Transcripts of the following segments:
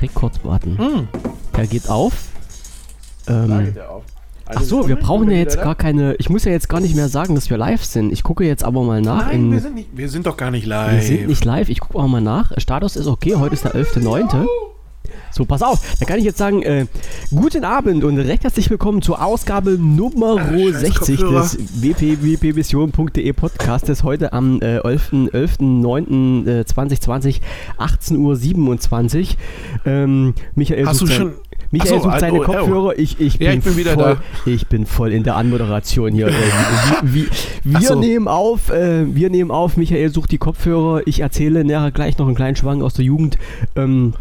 Rekordbutton. Hm. Der geht auf. Da Ähm, geht der auf. Ach so, wir brauchen ja ich jetzt gar keine. Ich muss ja jetzt gar nicht mehr sagen, dass wir live sind. Ich gucke jetzt aber mal nach. Nein, in, wir sind, nicht, wir sind doch gar nicht live. wir sind nicht live. Ich gucke auch mal nach. Status ist okay. Heute ist der 11.9. So, pass auf. Da kann ich jetzt sagen, äh, guten Abend und recht herzlich willkommen zur Ausgabe Nummer scheiß 60 Kopfhörer. des wpwpvision.de Podcastes. Heute am äh, 11.09.2020, 18.27 Uhr. Ähm, Michael Hast du schon. Michael Ach so, sucht seine oh, oh. Kopfhörer. Ich, ich, bin Ja, ich bin wieder voll, da. Ich bin voll in der Anmoderation hier. Äh, Ach wir so. nehmen auf, äh, wir nehmen auf. Michael sucht die Kopfhörer. Ich erzähle nachher gleich noch einen kleinen Schwang aus der Jugend. Ähm,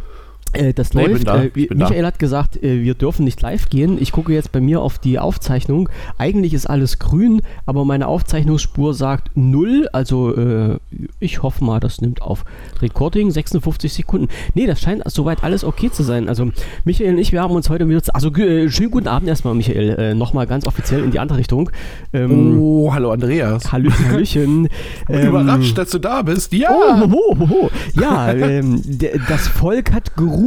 äh, das Nee, läuft. da, Äh, bin da. Michael hat gesagt, äh, wir dürfen nicht live gehen. Ich gucke jetzt bei mir auf die Aufzeichnung. Eigentlich ist alles grün, aber meine Aufzeichnungsspur sagt 0. Also äh, ich hoffe mal, das nimmt auf. Recording 56 Sekunden. Nee, das scheint soweit alles okay zu sein. Also Michael und ich, wir haben uns heute wieder... Also äh, schönen guten Abend erstmal, Michael. Äh, Nochmal ganz offiziell in die andere Richtung. Ähm, Oh, hallo Andreas. Hallöchen, Hallöchen. Ähm, Überrascht, dass du da bist. Ja. Oh, ho, ho, ho. Ja, ähm, das Volk hat gerufen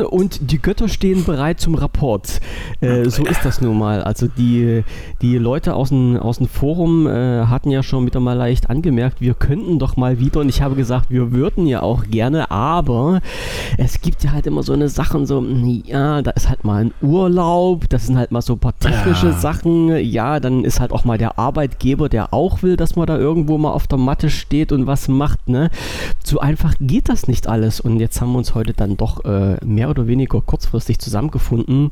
und die Götter stehen bereit zum Rapport. Äh, so ist das nun mal. Also die, die Leute aus dem, aus dem Forum äh, hatten ja schon wieder mal leicht angemerkt, wir könnten doch mal wieder und ich habe gesagt, wir würden ja auch gerne, aber es gibt ja halt immer so eine Sachen, so, ja, da ist halt mal ein Urlaub, das sind halt mal so ein paar technische Ja. Sachen, ja, dann ist halt auch mal der Arbeitgeber, der auch will, dass man da irgendwo mal auf der Matte steht und was macht, ne? So einfach geht das nicht alles und jetzt haben wir uns heute dann doch äh, mehr oder weniger kurzfristig zusammengefunden,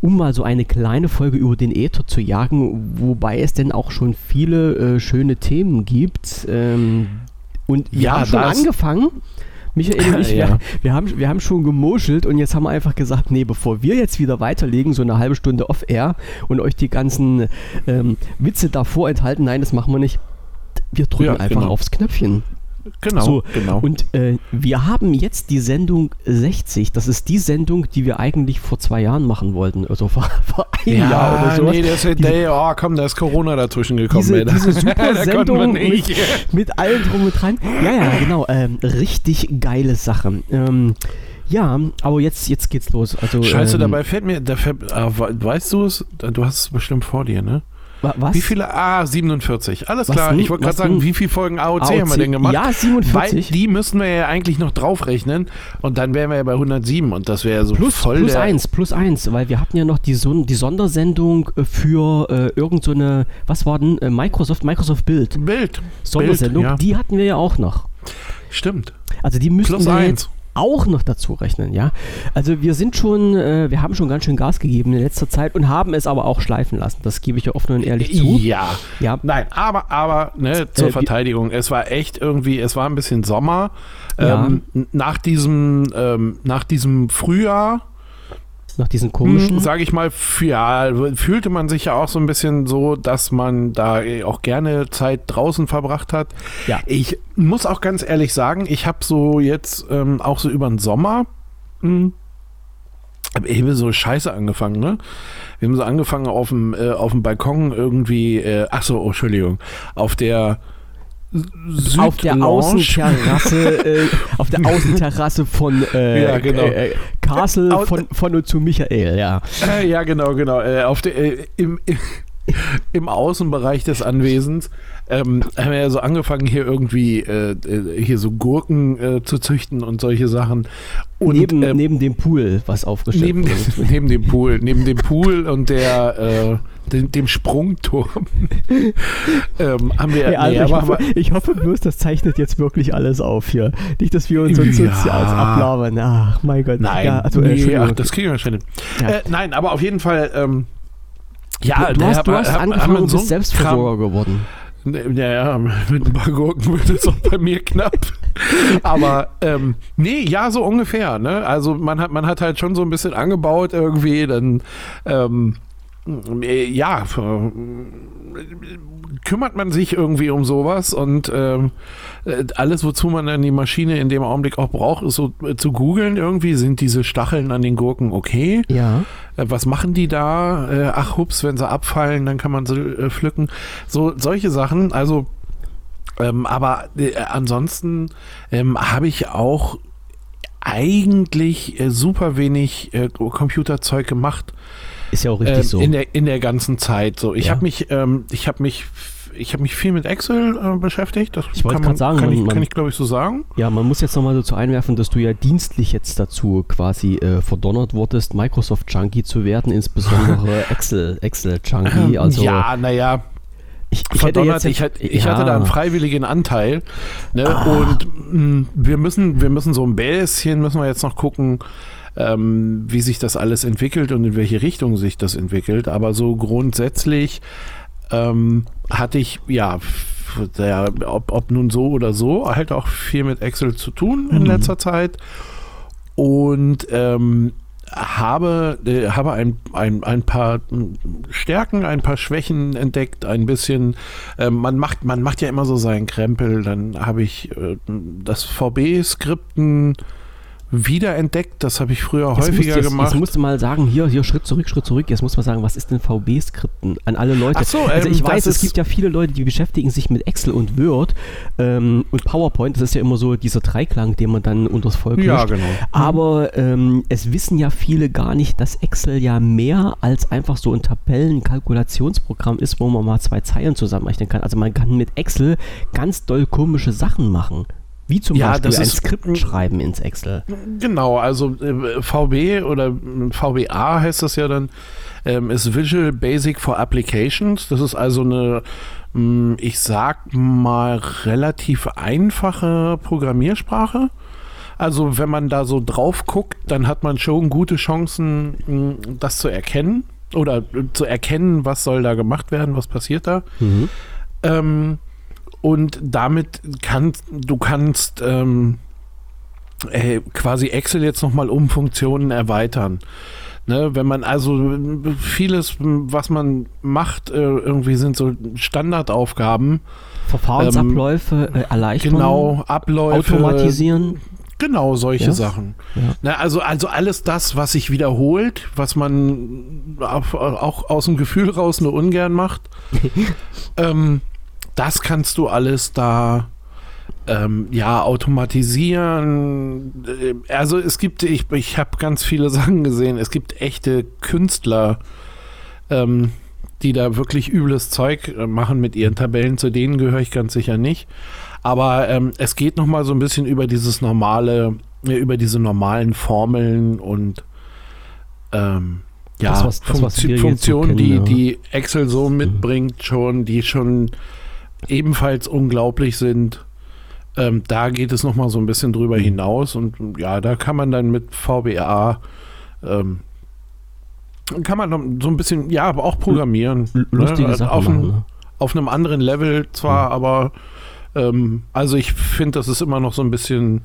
um mal so eine kleine Folge über den Äther zu jagen, wobei es denn auch schon viele äh, schöne Themen gibt. Ähm, und wir Ja, haben schon angefangen. Michael und ich, Ja. wir, wir, haben, wir haben schon gemuschelt und jetzt haben wir einfach gesagt, nee, bevor wir jetzt wieder weiterlegen, so eine halbe Stunde off-air und euch die ganzen ähm, Witze davor enthalten, nein, das machen wir nicht. Wir drücken Ja, einfach genau. aufs Knöpfchen. Genau, So, genau. Und äh, wir haben jetzt die Sendung 60. Das ist die Sendung, die wir eigentlich vor zwei Jahren machen wollten. Also vor, vor einem Jahr oder so. nee, das ist Diese- der, oh komm, da ist Corona dazwischen gekommen. diese, diese super Sendung mit, mit allem drum und dran. Ja, ja, genau. Ähm, richtig geile Sache. Ähm, ja, aber jetzt, jetzt geht's los. Also, Scheiße, ähm, dabei fällt mir, da fällt, ah, we- weißt du es? Du hast es bestimmt vor dir, ne? Wa- Was? Wie viele? Ah, 47. Alles Was klar. denn? Ich wollte gerade sagen, wie viele Folgen AOC, AOC? haben wir denn gemacht? Ja, Weil 47. die müssen wir ja eigentlich noch draufrechnen und dann wären wir ja bei 107 und das wäre ja so Plus, voll plus eins, plus eins, weil wir hatten ja noch die, Son die Sondersendung äh, für äh, irgend so eine, was war denn, äh, Microsoft, Microsoft Bild. Bild. Sondersendung, Bild, ja. die hatten wir ja auch noch. Stimmt. Also die müssten Plus wir eins. jetzt auch noch dazu rechnen, ja. Also wir sind schon, äh, wir haben schon ganz schön Gas gegeben in letzter Zeit und haben es aber auch schleifen lassen. Das gebe ich ja offen und ehrlich zu. Ja. Ja, Nein, aber, aber, ne, zur Äh, Verteidigung, es war echt irgendwie, es war ein bisschen Sommer. Ja. Ähm, n- nach diesem, ähm, nach diesem Frühjahr, nach diesen komischen. sage ich mal, ja, fühlte man sich ja auch so ein bisschen so, dass man da eh auch gerne Zeit draußen verbracht hat. Ja. Ich muss auch ganz ehrlich sagen, ich habe so jetzt ähm, auch so über den Sommer mh, hab eben so scheiße angefangen, ne? Wir haben so angefangen auf dem, äh, auf dem Balkon irgendwie, äh, ach so, oh, Entschuldigung, auf der Süd auf der Außenterrasse, äh, auf der Außenterrasse von äh, Ja, genau. äh, Castle Au- von, von und zu Michael, ja. Äh, ja, genau, genau. Äh, auf der, äh, im, im, Im Außenbereich des Anwesens ähm, haben wir ja so angefangen, hier irgendwie äh, äh, hier so Gurken äh, zu züchten und solche Sachen. Und neben, ähm, neben dem Pool, was aufgestellt neben, wurde. neben dem Pool, neben dem Pool und der äh, dem, dem Sprungturm ähm, haben wir. Hey, also nee, ich, hoffe, ich hoffe bloß, das zeichnet jetzt wirklich alles auf hier. Nicht, dass wir uns uns Ja. jetzt als ablabern. Ach, mein Gott. Nein, ja, also, äh, nee, ach, das kriegen wir schon hin. Ja. Äh, nein, aber auf jeden Fall. Ähm, ja, du, du hast, du hast hab- angefangen und so bist einen Selbstversorger geworden. Kram- Ja, ja, mit ein paar Gurken wird es auch bei mir knapp. Aber ähm, nee, ja, so ungefähr. Ne? Also man hat, man hat halt schon so ein bisschen angebaut irgendwie, dann ähm, äh, ja, kümmert man sich irgendwie um sowas und ähm, äh, alles, wozu man dann die Maschine in dem Augenblick auch braucht, ist so äh, zu googeln irgendwie, sind diese Stacheln an den Gurken okay? Ja. Äh, was machen die da? Äh, ach, hups, wenn sie abfallen, dann kann man sie äh, pflücken. So, solche Sachen, also ähm, aber äh, ansonsten ähm, habe ich auch eigentlich super wenig Computerzeug gemacht. Ist ja auch richtig ähm, so. In der, in der ganzen Zeit. So, ich Ja. habe mich, ähm, ich habe mich, ich habe mich viel mit Excel äh, beschäftigt. Das Ich wollte grad sagen, kann, man- ich, man- ich glaube ich so sagen. Ja, man muss jetzt nochmal dazu einwerfen, dass du ja dienstlich jetzt dazu quasi äh, verdonnert wurdest, Microsoft Junkie zu werden, insbesondere Excel, Excel Junkie. Also ja, naja, ich, ich hätte jetzt ich, hatte- ich ja, hatte da einen freiwilligen Anteil. Ne? Ah. Und mh, wir müssen, wir müssen so ein bisschen, müssen wir jetzt noch gucken, ähm, wie sich das alles entwickelt und in welche Richtung sich das entwickelt. Aber so grundsätzlich ähm, hatte ich, ja, der, ob, ob nun so oder so, halt auch viel mit Excel zu tun in Mhm. letzter Zeit. Und ähm, habe, äh, habe ein, ein, ein paar Stärken, ein paar Schwächen entdeckt, ein bisschen, äh, man, macht, man macht ja immer so seinen Krempel, dann habe ich äh, das VB-Skripten wiederentdeckt, das habe ich früher Jetzt häufiger musst, jetzt, gemacht. Jetzt musst du mal sagen, hier, hier, Schritt zurück, Schritt zurück. Jetzt muss man sagen, was ist denn VB-Skripten an alle Leute? Ach so, also ähm, ich das weiß, es gibt ja viele Leute, die beschäftigen sich mit Excel und Word ähm, und PowerPoint. Das ist ja immer so dieser Dreiklang, den man dann unters Volk ja, mischt. genau. Aber ähm, es wissen ja viele gar nicht, dass Excel ja mehr als einfach so ein Tabellen-Kalkulationsprogramm ist, wo man mal zwei Zeilen zusammenrechnen kann. Also man kann mit Excel ganz doll komische Sachen machen. Wie zum Ja, Beispiel das ein Skript schreiben ins Excel. Genau, also äh, VB oder äh, VBA heißt das ja dann, ähm, ist Visual Basic for Applications. Das ist also eine, mh, ich sag mal, relativ einfache Programmiersprache. Also wenn man da so drauf guckt, dann hat man schon gute Chancen, mh, das zu erkennen oder äh, zu erkennen, was soll da gemacht werden, was passiert da. Mhm. Ähm, und damit kannst du kannst ähm, äh, quasi Excel jetzt nochmal um Funktionen erweitern. Ne, wenn man also vieles, was man macht, äh, irgendwie sind so Standardaufgaben. Verfahrensabläufe äh, erleichtern, Genau, Abläufe. automatisieren. Genau, solche Ja. Sachen. Ja. Ne, also, also alles das, was sich wiederholt, was man auch, auch aus dem Gefühl raus nur ungern macht, ähm, das kannst du alles da ähm, ja automatisieren. Äh, Also es gibt, ich, ich habe ganz viele Sachen gesehen, es gibt echte Künstler, ähm, die da wirklich übles Zeug äh, machen mit ihren Tabellen, zu denen gehöre ich ganz sicher nicht. Aber ähm, es geht noch mal so ein bisschen über dieses normale, über diese normalen Formeln und ähm, ja, Das, was- das, Funktio- Funktionen, kennen, die, ja. Mhm. die Excel so mitbringt, schon, die schon ebenfalls unglaublich sind. Ähm, da geht es noch mal so ein bisschen drüber Mhm. hinaus und ja, da kann man dann mit VBA ähm, kann man so ein bisschen, ja, aber auch programmieren. L- Lustige ne? Sachen auf, machen. Ne? auf einem anderen Level zwar, aber ähm, also ich finde, das ist immer noch so ein bisschen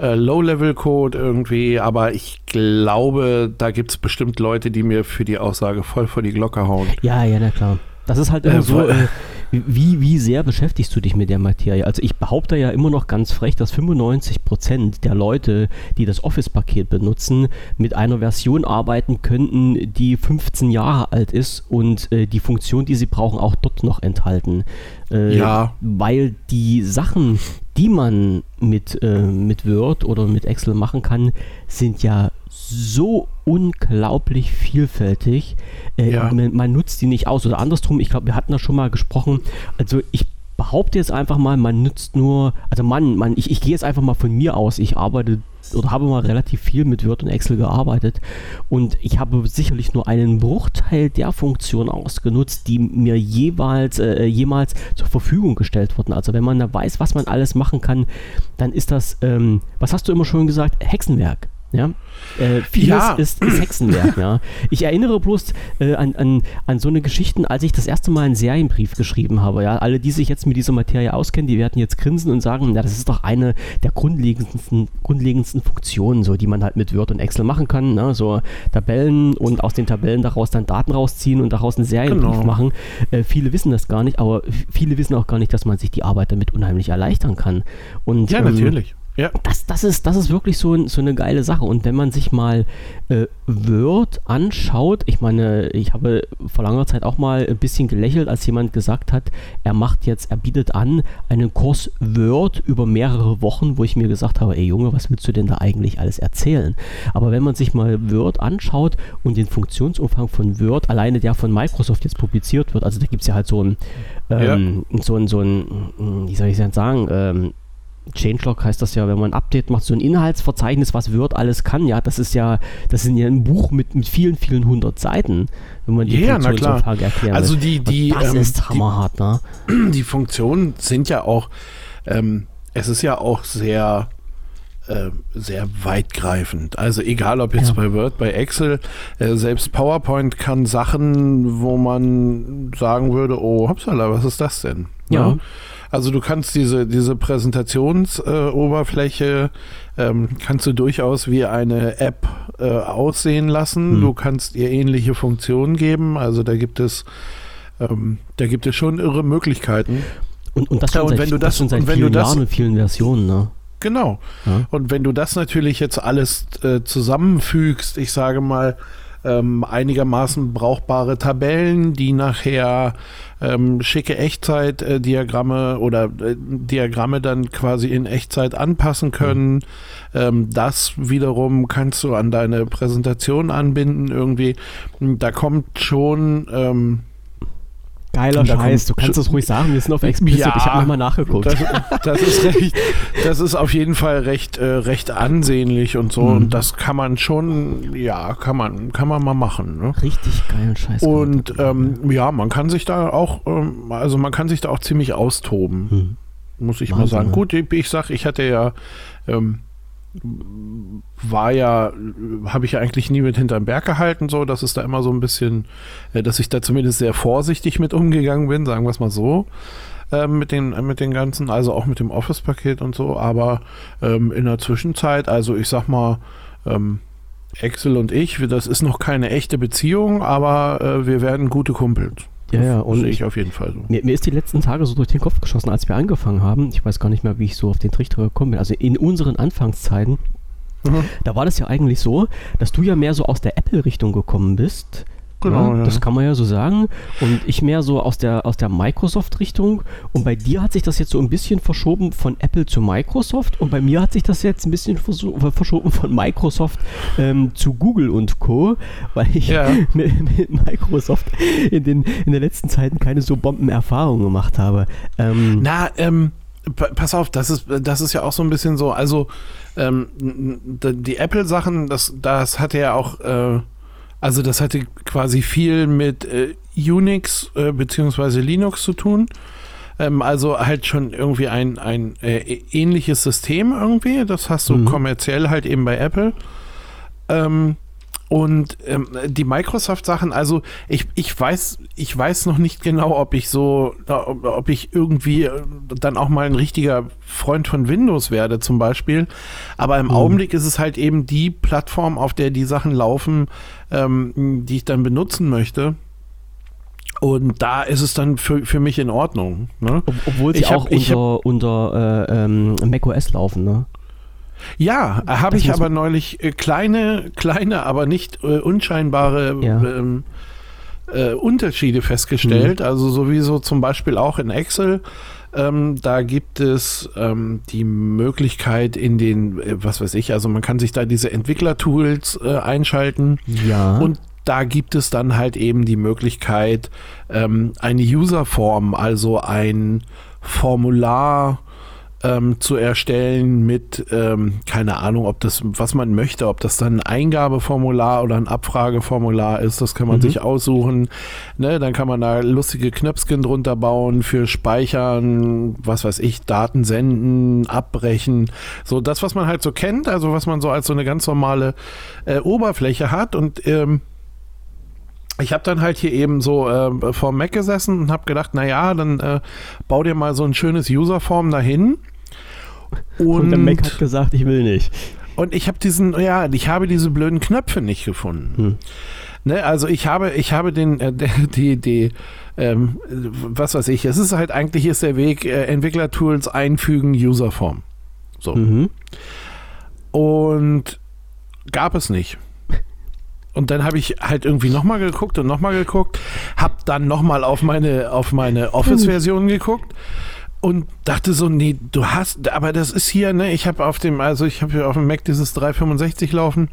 äh, Low-Level-Code irgendwie, aber ich glaube, da gibt es bestimmt Leute, die mir für die Aussage voll vor die Glocke hauen. Ja, ja, na klar. Das ist halt Äh, immer so, weil- äh, wie, wie sehr beschäftigst du dich mit der Materie? Also ich behaupte ja immer noch ganz frech, dass 95% der Leute, die das Office-Paket benutzen, mit einer Version arbeiten könnten, die 15 Jahre alt ist und äh, die Funktion, die sie brauchen, auch dort noch enthalten. Äh, Ja. Weil die Sachen, die man mit, äh, mit Word oder mit Excel machen kann, sind ja so unglaublich vielfältig. Äh, Ja. man, man nutzt die nicht aus. Oder andersrum, ich glaube, wir hatten da schon mal gesprochen. Also ich behaupte jetzt einfach mal, man nutzt nur, also man, man ich, ich gehe jetzt einfach mal von mir aus. Ich arbeite oder habe mal relativ viel mit Word und Excel gearbeitet und ich habe sicherlich nur einen Bruchteil der Funktionen ausgenutzt, die mir jeweils äh, jemals zur Verfügung gestellt wurden. Also wenn man da weiß, was man alles machen kann, dann ist das, ähm, was hast du immer schon gesagt, Hexenwerk. Ja, äh, vieles ja. Ist, ist, Hexenwerk, ja. Ich erinnere bloß äh, an, an, an so eine Geschichten, als ich das erste Mal einen Serienbrief geschrieben habe, ja. Alle, die sich jetzt mit dieser Materie auskennen, die werden jetzt grinsen und sagen, ja, das ist doch eine der grundlegendsten, grundlegendsten Funktionen, so, die man halt mit Word und Excel machen kann, ne? so Tabellen und aus den Tabellen daraus dann Daten rausziehen und daraus einen Serienbrief genau. machen. Äh, viele wissen das gar nicht, aber viele wissen auch gar nicht, dass man sich die Arbeit damit unheimlich erleichtern kann. Und, ja, natürlich. Ähm, ja. Das, das, ist, das ist wirklich so, so eine geile Sache. Und wenn man sich mal äh, Word anschaut, ich meine, ich habe vor langer Zeit auch mal ein bisschen gelächelt, als jemand gesagt hat, er macht jetzt, er bietet an einen Kurs Word über mehrere Wochen, wo ich mir gesagt habe, ey Junge, was willst du denn da eigentlich alles erzählen? Aber wenn man sich mal Word anschaut und den Funktionsumfang von Word, alleine der von Microsoft jetzt publiziert wird, also da gibt es ja halt so ein, ähm, ja. so ein, so ein, wie soll ich denn sagen, ähm, Changelog heißt das ja, wenn man ein Update macht, so ein Inhaltsverzeichnis, was Word alles kann, ja, das ist ja, das ist ja ein Buch mit, mit vielen, vielen hundert Seiten, wenn man die ja, Funktionsumfrage erklären Also die, die, das ähm, ist hammerhart, ne? Die Funktionen sind ja auch, ähm, es ist ja auch sehr, äh, sehr weitgreifend. Also egal ob jetzt ja. bei Word, bei Excel, äh, selbst PowerPoint kann Sachen, wo man sagen würde, oh, hoppsala, was ist das denn? Ja. ja. Also du kannst diese, diese Präsentationsoberfläche äh, ähm, kannst du durchaus wie eine App äh, aussehen lassen. Hm. Du kannst ihr ähnliche Funktionen geben. Also da gibt es ähm, da gibt es schon irre Möglichkeiten. Und, und das schon ja, und seit, wenn du das, das schon seit vielen das, Jahren und vielen Versionen, ne? Genau. Ja. Und wenn du das natürlich jetzt alles äh, zusammenfügst, ich sage mal, ähm, einigermaßen brauchbare Tabellen, die nachher ähm, schicke Echtzeitdiagramme oder äh, Diagramme dann quasi in Echtzeit anpassen können. Mhm. Ähm, das wiederum kannst du an deine Präsentation anbinden irgendwie. Da kommt schon ähm, Geiler Scheiß, du kannst es ruhig sagen, wir sind auf Explicit, ja, ich habe nochmal nachgeguckt. Das, das, ist recht, das ist auf jeden Fall recht, äh, recht ansehnlich und so mhm. und das kann man schon, ja, kann man, kann man mal machen. Ne? Richtig geilen Scheiß. Und ähm, ja, man kann sich da auch, ähm, also man kann sich da auch ziemlich austoben, mhm. muss ich Wahnsinn, mal sagen. Gut, ich, ich sag, ich hatte ja ähm, war ja, habe ich ja eigentlich nie mit hinterm Berg gehalten, so, dass es da immer so ein bisschen, äh, dass ich da zumindest sehr vorsichtig mit umgegangen bin, sagen wir es mal so. Ähm, mit, den, mit den ganzen, also auch mit dem Office-Paket und so, aber ähm, in der Zwischenzeit, also ich sag mal, ähm, Excel und ich, das ist noch keine echte Beziehung, aber äh, wir werden gute Kumpels. Ja, ja, und ich auf jeden Fall so. Mir, mir, ist die letzten Tage so durch den Kopf geschossen, als wir angefangen haben. Ich weiß gar nicht mehr, wie ich so auf den Trichter gekommen bin. Also in unseren Anfangszeiten, mhm. da war das ja eigentlich so, dass du ja mehr so aus der Apple-Richtung gekommen bist. Genau, ja, Das kann man ja so sagen. Und ich mehr so aus der, aus der Microsoft-Richtung. Und bei dir hat sich das jetzt so ein bisschen verschoben von Apple zu Microsoft. Und bei mir hat sich das jetzt ein bisschen verschoben von Microsoft ähm, zu Google und Co. Weil ich ja. mit, mit, Microsoft in, den, in den letzten Zeiten keine so Bombenerfahrungen gemacht habe. Ähm, Na, ähm, pass auf, das ist, das ist ja auch so ein bisschen so. Also, ähm, die Apple-Sachen, das, das hatte ja auch. Äh, also das hatte quasi viel mit äh, Unix äh, bzw. Linux zu tun. Ähm, also halt schon irgendwie ein, ein äh, ähnliches System irgendwie. Das hast du mhm. kommerziell halt eben bei Apple. Ähm, und ähm, die Microsoft-Sachen, also ich, ich weiß, ich weiß noch nicht genau, ob ich so, ob ich irgendwie äh, dann auch mal ein richtiger Freund von Windows werde, zum Beispiel. Aber im mhm. Augenblick ist es halt eben die Plattform, auf der die Sachen laufen, ähm, die ich dann benutzen möchte. Und da ist es dann für, für mich in Ordnung. Ne? Ob, obwohl sie ich auch hab, unter, unter äh, ähm, macOS laufen, ne? Ja, habe ich aber neulich äh, kleine, kleine, aber nicht äh, unscheinbare ja. ähm, äh, Unterschiede festgestellt. Mhm. Also sowieso zum Beispiel auch in Excel. Ähm, da gibt es ähm, die Möglichkeit in den, äh, was weiß ich, also man kann sich da diese Entwicklertools äh, einschalten. Ja. Und da gibt es dann halt eben die Möglichkeit, ähm, eine Userform, also ein Formular ähm, zu erstellen mit, ähm, keine Ahnung, ob das, was man möchte, ob das dann ein Eingabeformular oder ein Abfrageformular ist, das kann man mhm. sich aussuchen. Ne, dann kann man da lustige Knöpfchen drunter bauen für Speichern, was weiß ich, Daten senden, abbrechen. So das, was man halt so kennt, also was man so als so eine ganz normale äh, Oberfläche hat und ähm, ich habe dann halt hier eben so äh, vor Mac gesessen und habe gedacht, naja, dann äh, bau dir mal so ein schönes Userform dahin. Und, und der Mac hat gesagt, ich will nicht. Und ich habe diesen, ja, ich habe diese blöden Knöpfe nicht gefunden. Hm. Ne, also ich habe, ich habe den, äh, die, die, ähm, was weiß ich, es ist halt eigentlich ist der Weg, äh, Entwicklertools einfügen, Userform. So. Mhm. Und gab es nicht. Und dann habe ich halt irgendwie nochmal geguckt und nochmal geguckt, habe dann nochmal auf meine, auf meine Office-Version geguckt und dachte so, nee, du hast, aber das ist hier, ne, ich habe auf dem, also ich habe hier auf dem Mac dieses 365 laufen.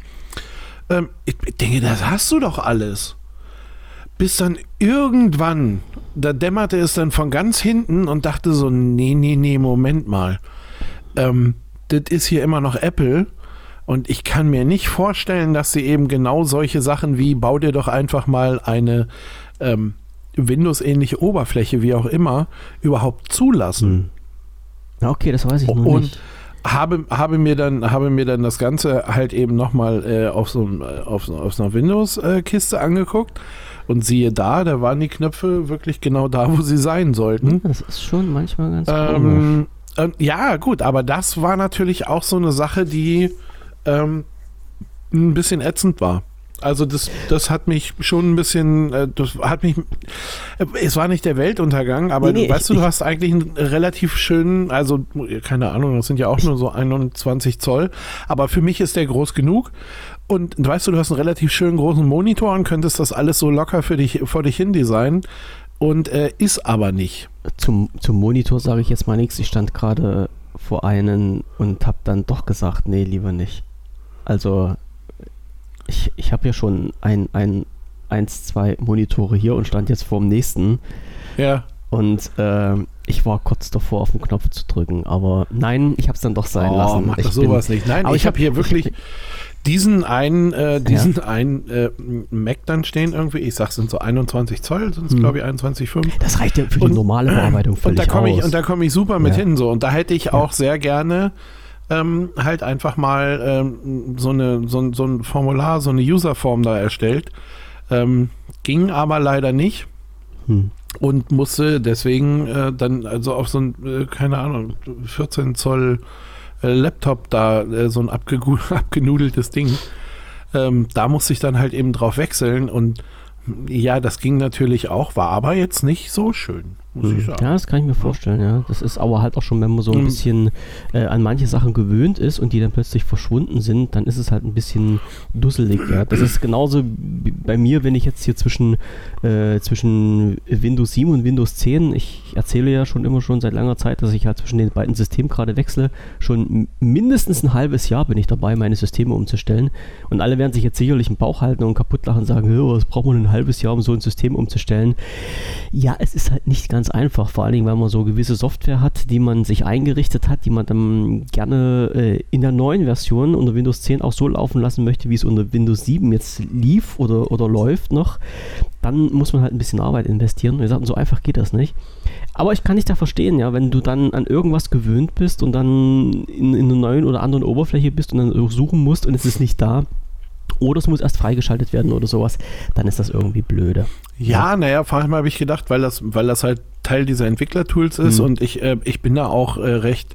Ähm, ich denke, das hast du doch alles. Bis dann irgendwann, da dämmerte es dann von ganz hinten und dachte so, nee, nee, nee, Moment mal. Ähm, das ist hier immer noch Apple und ich kann mir nicht vorstellen, dass sie eben genau solche Sachen wie, bau dir doch einfach mal eine ähm, Windows-ähnliche Oberfläche, wie auch immer, überhaupt zulassen. Hm. Okay, das weiß ich noch und nicht. Habe, habe, mir dann, habe mir dann das Ganze halt eben nochmal äh, auf, so, auf, auf so einer Windows-Kiste angeguckt. Und siehe da, da waren die Knöpfe wirklich genau da, wo sie sein sollten. Das ist schon manchmal ganz ähm, äh, ja, gut, aber das war natürlich auch so eine Sache, die ähm, ein bisschen ätzend war. Also das, das hat mich schon ein bisschen, äh, das hat mich, äh, es war nicht der Weltuntergang, aber nee, nee, weißt ich, du, du hast eigentlich einen relativ schönen, also keine Ahnung, das sind ja auch nur so 21 Zoll, aber für mich ist der groß genug und weißt du, du hast einen relativ schönen großen Monitor und könntest das alles so locker für dich, vor dich hin designen und äh, ist aber nicht. Zum, zum Monitor sage ich jetzt mal nichts, ich stand gerade vor einen und habe dann doch gesagt, nee, lieber nicht. Also ich, ich habe ja schon ein, ein, eins, zwei Monitore hier und stand jetzt vor dem nächsten. Ja. Und äh, ich war kurz davor, auf den Knopf zu drücken. Aber nein, ich habe es dann doch sein oh, lassen. Mach ich sowas bin, nicht. Nein, aber ich, ich habe hier wirklich diesen einen, äh, diesen ja. einen äh, Mac dann stehen irgendwie. Ich sag, sind so 21 Zoll, sind es hm. glaube ich 21,5. Das reicht ja für die normale Bearbeitung völlig und da komme ich Und da komme ich super mit ja. hin. So. Und da hätte ich auch sehr gerne ähm, halt einfach mal ähm, so, eine, so, so, ein Formular, so eine Userform da erstellt. Ähm, ging aber leider nicht. Hm. Und musste deswegen äh, dann also auf so ein, äh, keine Ahnung, 14 Zoll äh, Laptop da, äh, so ein abgenudeltes Ding. Ähm, da musste ich dann halt eben drauf wechseln und ja, das ging natürlich auch, war aber jetzt nicht so schön muss ich hm. sagen. Ja, das kann ich mir vorstellen, ja. Das ist aber halt auch schon, wenn man so ein mhm. bisschen äh, an manche Sachen gewöhnt ist und die dann plötzlich verschwunden sind, dann ist es halt ein bisschen dusselig, ja. Das ist genauso bei mir, wenn ich jetzt hier zwischen, äh, zwischen Windows 7 und Windows 10, ich erzähle ja schon immer schon seit langer Zeit, dass ich halt zwischen den beiden Systemen gerade wechsle. Schon mindestens ein halbes Jahr bin ich dabei, meine Systeme umzustellen. Und alle werden sich jetzt sicherlich im Bauch halten und kaputt lachen und sagen, was braucht man ein halbes Jahr, um so ein System umzustellen? Ja, es ist halt nicht ganz ganz einfach, vor allen Dingen, weil man so gewisse Software hat, die man sich eingerichtet hat, die man dann gerne äh, in der neuen Version unter Windows 10 auch so laufen lassen möchte, wie es unter Windows 7 jetzt lief oder, oder läuft noch. Dann muss man halt ein bisschen Arbeit investieren. Wir sagten, so einfach geht das nicht. Aber ich kann dich da verstehen, ja, wenn du dann an irgendwas gewöhnt bist und dann in, in einer neuen oder anderen Oberfläche bist und dann suchen musst und es ist nicht da, oder es muss erst freigeschaltet werden oder sowas, dann ist das irgendwie blöde. Ja, naja, vor allem habe ich gedacht, weil das, weil das halt Teil dieser Entwicklertools ist mhm. und ich, äh, ich bin da auch äh, recht,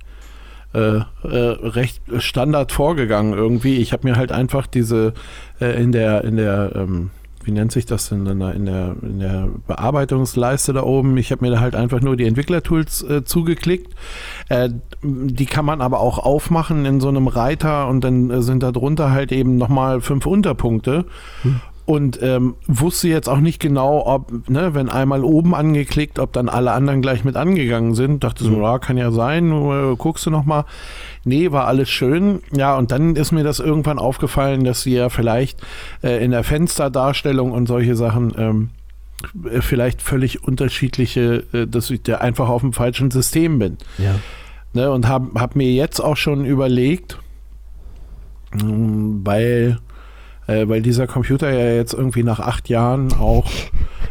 äh, äh recht Standard vorgegangen irgendwie. Ich habe mir halt einfach diese äh, in der, in der, ähm, wie nennt sich das denn in der, in der, in der Bearbeitungsleiste da oben? Ich habe mir da halt einfach nur die Entwicklertools äh, zugeklickt. Äh, die kann man aber auch aufmachen in so einem Reiter und dann äh, sind da drunter halt eben nochmal fünf Unterpunkte. Hm und ähm, wusste jetzt auch nicht genau, ob, ne, wenn einmal oben angeklickt, ob dann alle anderen gleich mit angegangen sind. Dachte so, mhm. ja, kann ja sein, äh, guckst du nochmal. Nee, war alles schön. Ja, und dann ist mir das irgendwann aufgefallen, dass sie ja vielleicht äh, in der Fensterdarstellung und solche Sachen ähm, äh, vielleicht völlig unterschiedliche, äh, dass ich da einfach auf dem falschen System bin. Ja. Ne, und habe hab mir jetzt auch schon überlegt, mh, weil, äh, weil dieser Computer ja jetzt irgendwie nach acht Jahren auch,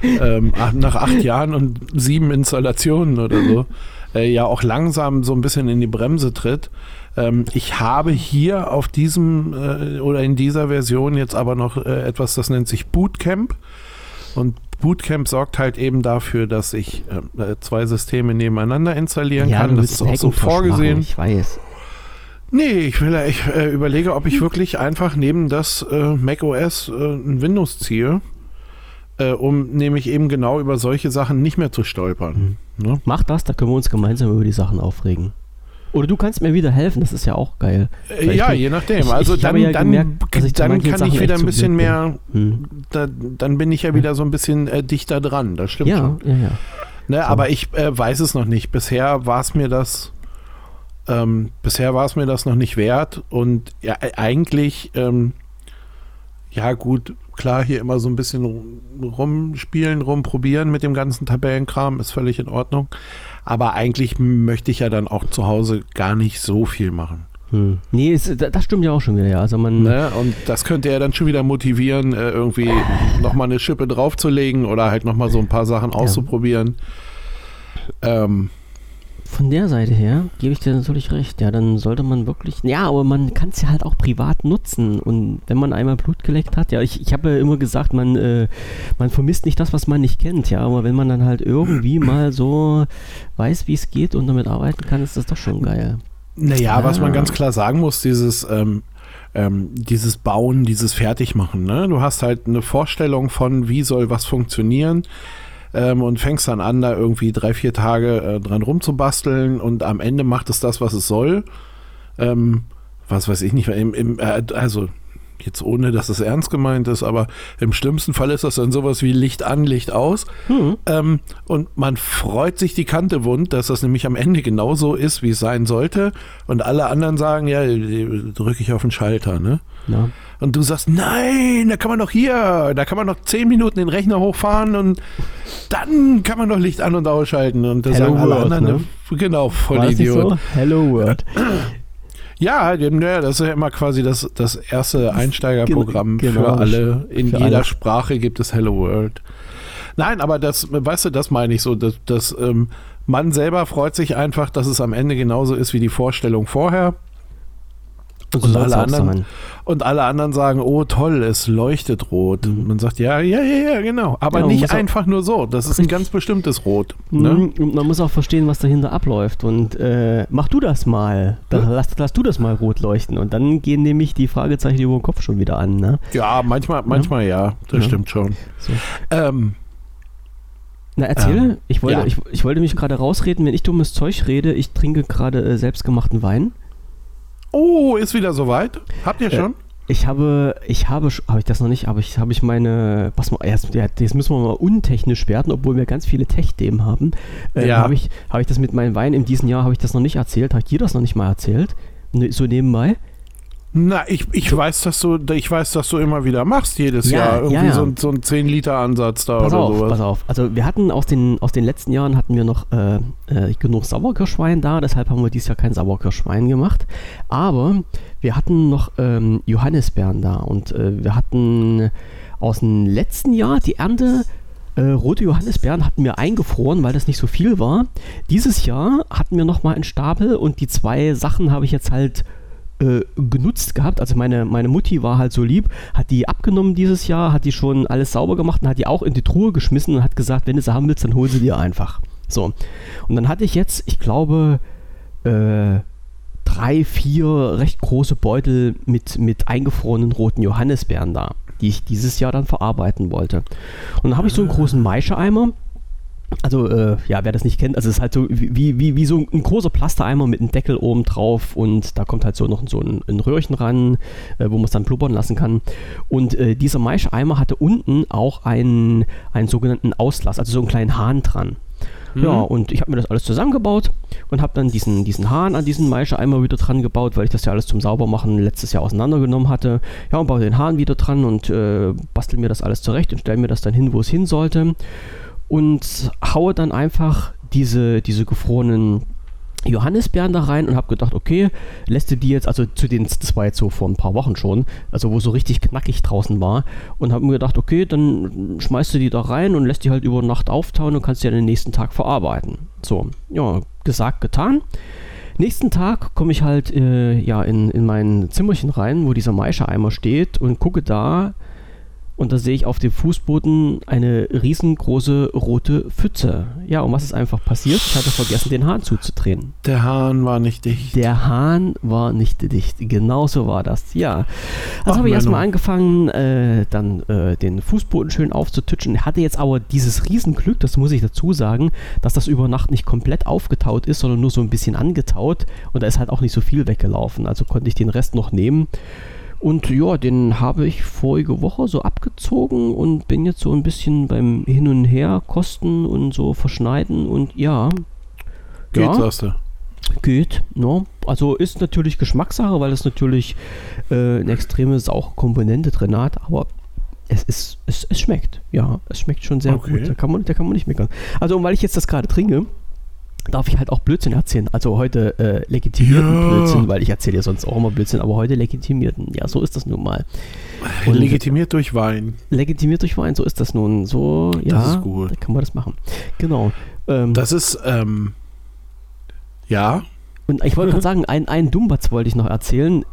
ähm, ach- nach acht Jahren und sieben Installationen oder so, äh, ja auch langsam so ein bisschen in die Bremse tritt. Ähm, ich habe hier auf diesem äh, oder in dieser Version jetzt aber noch äh, etwas, das nennt sich Bootcamp. Und Bootcamp sorgt halt eben dafür, dass ich äh, zwei Systeme nebeneinander installieren kann. du Das ist auch so vorgesehen. Machen, ich weiß. Nee, ich, will, ich äh, überlege, ob ich wirklich einfach neben das äh, macOS äh, ein Windows ziehe, äh, um nämlich eben genau über solche Sachen nicht mehr zu stolpern. Ne? Mach das, da können wir uns gemeinsam über die Sachen aufregen. Oder du kannst mir wieder helfen, das ist ja auch geil. Äh, ja, bin- je nachdem. ich- also ich dann, ja dann, gemerkt, dann manchen kann Sachen ich wieder ein bisschen mehr, Hm. da, dann bin ich ja wieder so ein bisschen äh, dichter dran. Das stimmt Ja, schon. ja, ja. Ne, So. Aber ich äh, weiß es noch nicht. Bisher war es mir das, ähm, bisher war es mir das noch nicht wert. Und ja, e- eigentlich, ähm, ja gut, klar, hier immer so ein bisschen rum- rumspielen, rumprobieren mit dem ganzen Tabellenkram ist völlig in Ordnung. Aber eigentlich möchte ich ja dann auch zu Hause gar nicht so viel machen. Hm. Nee, es, da- das stimmt ja auch schon wieder, ja. Also man, Ne? Und das könnte ja dann schon wieder motivieren, äh, irgendwie nochmal eine Schippe draufzulegen oder halt nochmal so ein paar Sachen auszuprobieren. Ähm, von der Seite her gebe ich dir natürlich recht. Ja, dann sollte man wirklich. Ja, aber man kann es ja halt auch privat nutzen. Und wenn man einmal Blut geleckt hat, ja, ich, ich habe ja immer gesagt, man, äh, man vermisst nicht das, was man nicht kennt, ja. Aber wenn man dann halt irgendwie mal so weiß, wie es geht und damit arbeiten kann, ist das doch schon geil. Naja, was man Ah. ganz klar sagen muss, dieses, ähm, ähm, dieses Bauen, dieses Fertigmachen. Ne? Du hast halt eine Vorstellung von, wie soll was funktionieren ähm, und fängst dann an, da irgendwie drei, vier Tage äh, dran rumzubasteln und am Ende macht es das, was es soll. Ähm, was weiß ich nicht, im, im, äh, also jetzt ohne, dass es ernst gemeint ist, aber im schlimmsten Fall ist das dann sowas wie Licht an, Licht aus. Hm. Ähm, und man freut sich die Kante wund, dass das nämlich am Ende genauso ist, wie es sein sollte. Und alle anderen sagen, ja, drücke ich auf den Schalter, ne? Ja. Und du sagst, nein, da kann man doch hier, da kann man noch zehn Minuten den Rechner hochfahren und dann kann man doch Licht an und ausschalten. Und da Hello sagen alle World, anderen, ne? genau, voll das Idiot. so? Hello World. Ja, das ist ja immer quasi das, das erste Einsteigerprogramm Gen- genau, für alle. In für jeder alle. Sprache gibt es Hello World. Nein, aber das, weißt du, das meine ich so, dass, dass ähm, man selber freut sich einfach, dass es am Ende genauso ist wie die Vorstellung vorher. Und, Und soll's alle anderen- sein. Und alle anderen sagen, oh toll, es leuchtet rot. Man sagt, ja, ja, ja, ja, genau. Aber Mhm. Ja, muss nicht einfach nur so. Das ist ein ganz bestimmtes Rot. Ne? Mhm, Und man muss auch verstehen, was dahinter abläuft. Und äh, mach du das mal. Dann lass, lass du das mal rot leuchten. Und dann gehen nämlich die Fragezeichen über den Kopf schon wieder an. Ne? Ja, manchmal, manchmal ja. Das Ja. stimmt schon. So. Ähm, Na, erzähl. Ähm, ich, wollte, ja. ich, ich wollte mich gerade rausreden, wenn ich dummes Zeug rede. Ich trinke gerade äh, selbstgemachten Wein. Oh, ist wieder soweit? Habt ihr Äh, schon? Ich habe, ich habe, habe ich das noch nicht, aber ich habe ich meine, was mal, ja, jetzt müssen wir mal untechnisch werden, obwohl wir ganz viele Tech-Themen haben. Äh, Ja. Habe ich, habe ich das mit meinem Wein in diesem Jahr, habe ich das noch nicht erzählt, habe ich dir das noch nicht mal erzählt? Ne, So nebenbei? Na, ich, ich weiß, dass du, ich weiß, dass du immer wieder machst jedes Ja, Jahr. Irgendwie ja, ja. so, ein- so ein 10-Liter-Ansatz da Pass oder auf, sowas. pass auf. Also wir hatten aus den, aus den letzten Jahren hatten wir noch äh, äh, genug Sauerkirschwein da, deshalb haben wir dieses Jahr kein Sauerkirschwein gemacht. Aber wir hatten noch ähm, Johannisbeeren da und äh, wir hatten aus dem letzten Jahr die Ernte äh, rote Johannisbeeren hatten wir eingefroren, weil das nicht so viel war. Dieses Jahr hatten wir noch mal einen Stapel und die zwei Sachen habe ich jetzt halt äh, genutzt gehabt. Also meine, meine Mutti war halt so lieb, hat die abgenommen dieses Jahr, hat die schon alles sauber gemacht und hat die auch in die Truhe geschmissen und hat gesagt, wenn du sie haben willst, dann hol sie dir einfach. So. Und dann hatte ich jetzt, ich glaube, äh, drei, vier recht große Beutel mit, mit eingefrorenen roten Johannisbeeren da, die ich dieses Jahr dann verarbeiten wollte. Und dann habe ich so einen großen Maischeeimer. Also, äh, ja, wer das nicht kennt, also es ist halt so wie, wie, wie so ein großer Plastereimer mit einem Deckel oben drauf und da kommt halt so noch so ein, ein Röhrchen ran, äh, wo man es dann blubbern lassen kann. Und äh, dieser Maischeimer hatte unten auch einen, einen sogenannten Auslass, also so einen kleinen Hahn dran. Ja, und ich habe mir das alles zusammengebaut und habe dann diesen, diesen Hahn an diesen Maischeimer wieder dran gebaut, weil ich das ja alles zum Saubermachen letztes Jahr auseinandergenommen hatte. Ja, und baue den Hahn wieder dran und äh, bastel mir das alles zurecht und stelle mir das dann hin, wo es hin sollte. Und haue dann einfach diese, diese gefrorenen Johannisbeeren da rein und habe gedacht, okay, lässt du die jetzt, also zu den, jetzt so vor ein paar Wochen schon, also wo so richtig knackig draußen war und habe mir gedacht, okay, dann schmeißt du die da rein und lässt die halt über Nacht auftauen und kannst die dann den nächsten Tag verarbeiten. So, ja, gesagt, getan. Nächsten Tag komme ich halt äh, ja, in, in mein Zimmerchen rein, wo dieser Maischeeimer steht und gucke da und da sehe ich auf dem Fußboden eine riesengroße rote Pfütze. Ja, und was ist einfach passiert? Ich hatte vergessen, den Hahn zuzudrehen. Der Hahn war nicht dicht. Der Hahn war nicht dicht. Genau so war das. Ja. Also habe ich erstmal angefangen, äh, dann äh, den Fußboden schön aufzututschen. Hatte jetzt aber dieses Riesenglück, das muss ich dazu sagen, dass das über Nacht nicht komplett aufgetaut ist, sondern nur so ein bisschen angetaut. Und da ist halt auch nicht so viel weggelaufen. Also konnte ich den Rest noch nehmen. Und ja, den habe ich vorige Woche so abgezogen und bin jetzt so ein bisschen beim Hin und Her kosten und so verschneiden und ja. Geht, ja, sagst du? Geht, no. Also ist natürlich Geschmackssache, weil es natürlich äh, eine extreme saure Komponente drin hat, aber es ist, es, es schmeckt. Ja, es schmeckt schon sehr okay. gut. Da kann, man, da kann man nicht meckern. Also, weil ich jetzt das gerade trinke, darf ich halt auch Blödsinn erzählen. Also heute äh, legitimierten ja. Blödsinn, weil ich erzähle ja sonst auch immer Blödsinn, aber heute legitimierten. Ja, so ist das nun mal. Und legitimiert durch Wein. Legitimiert durch Wein, so ist das nun. So, ja, das ist gut. da kann man das machen. Genau. Ähm, das ist, ähm, ja. Und ich wollte gerade sagen, ein, ein Dummbatz wollte ich noch erzählen.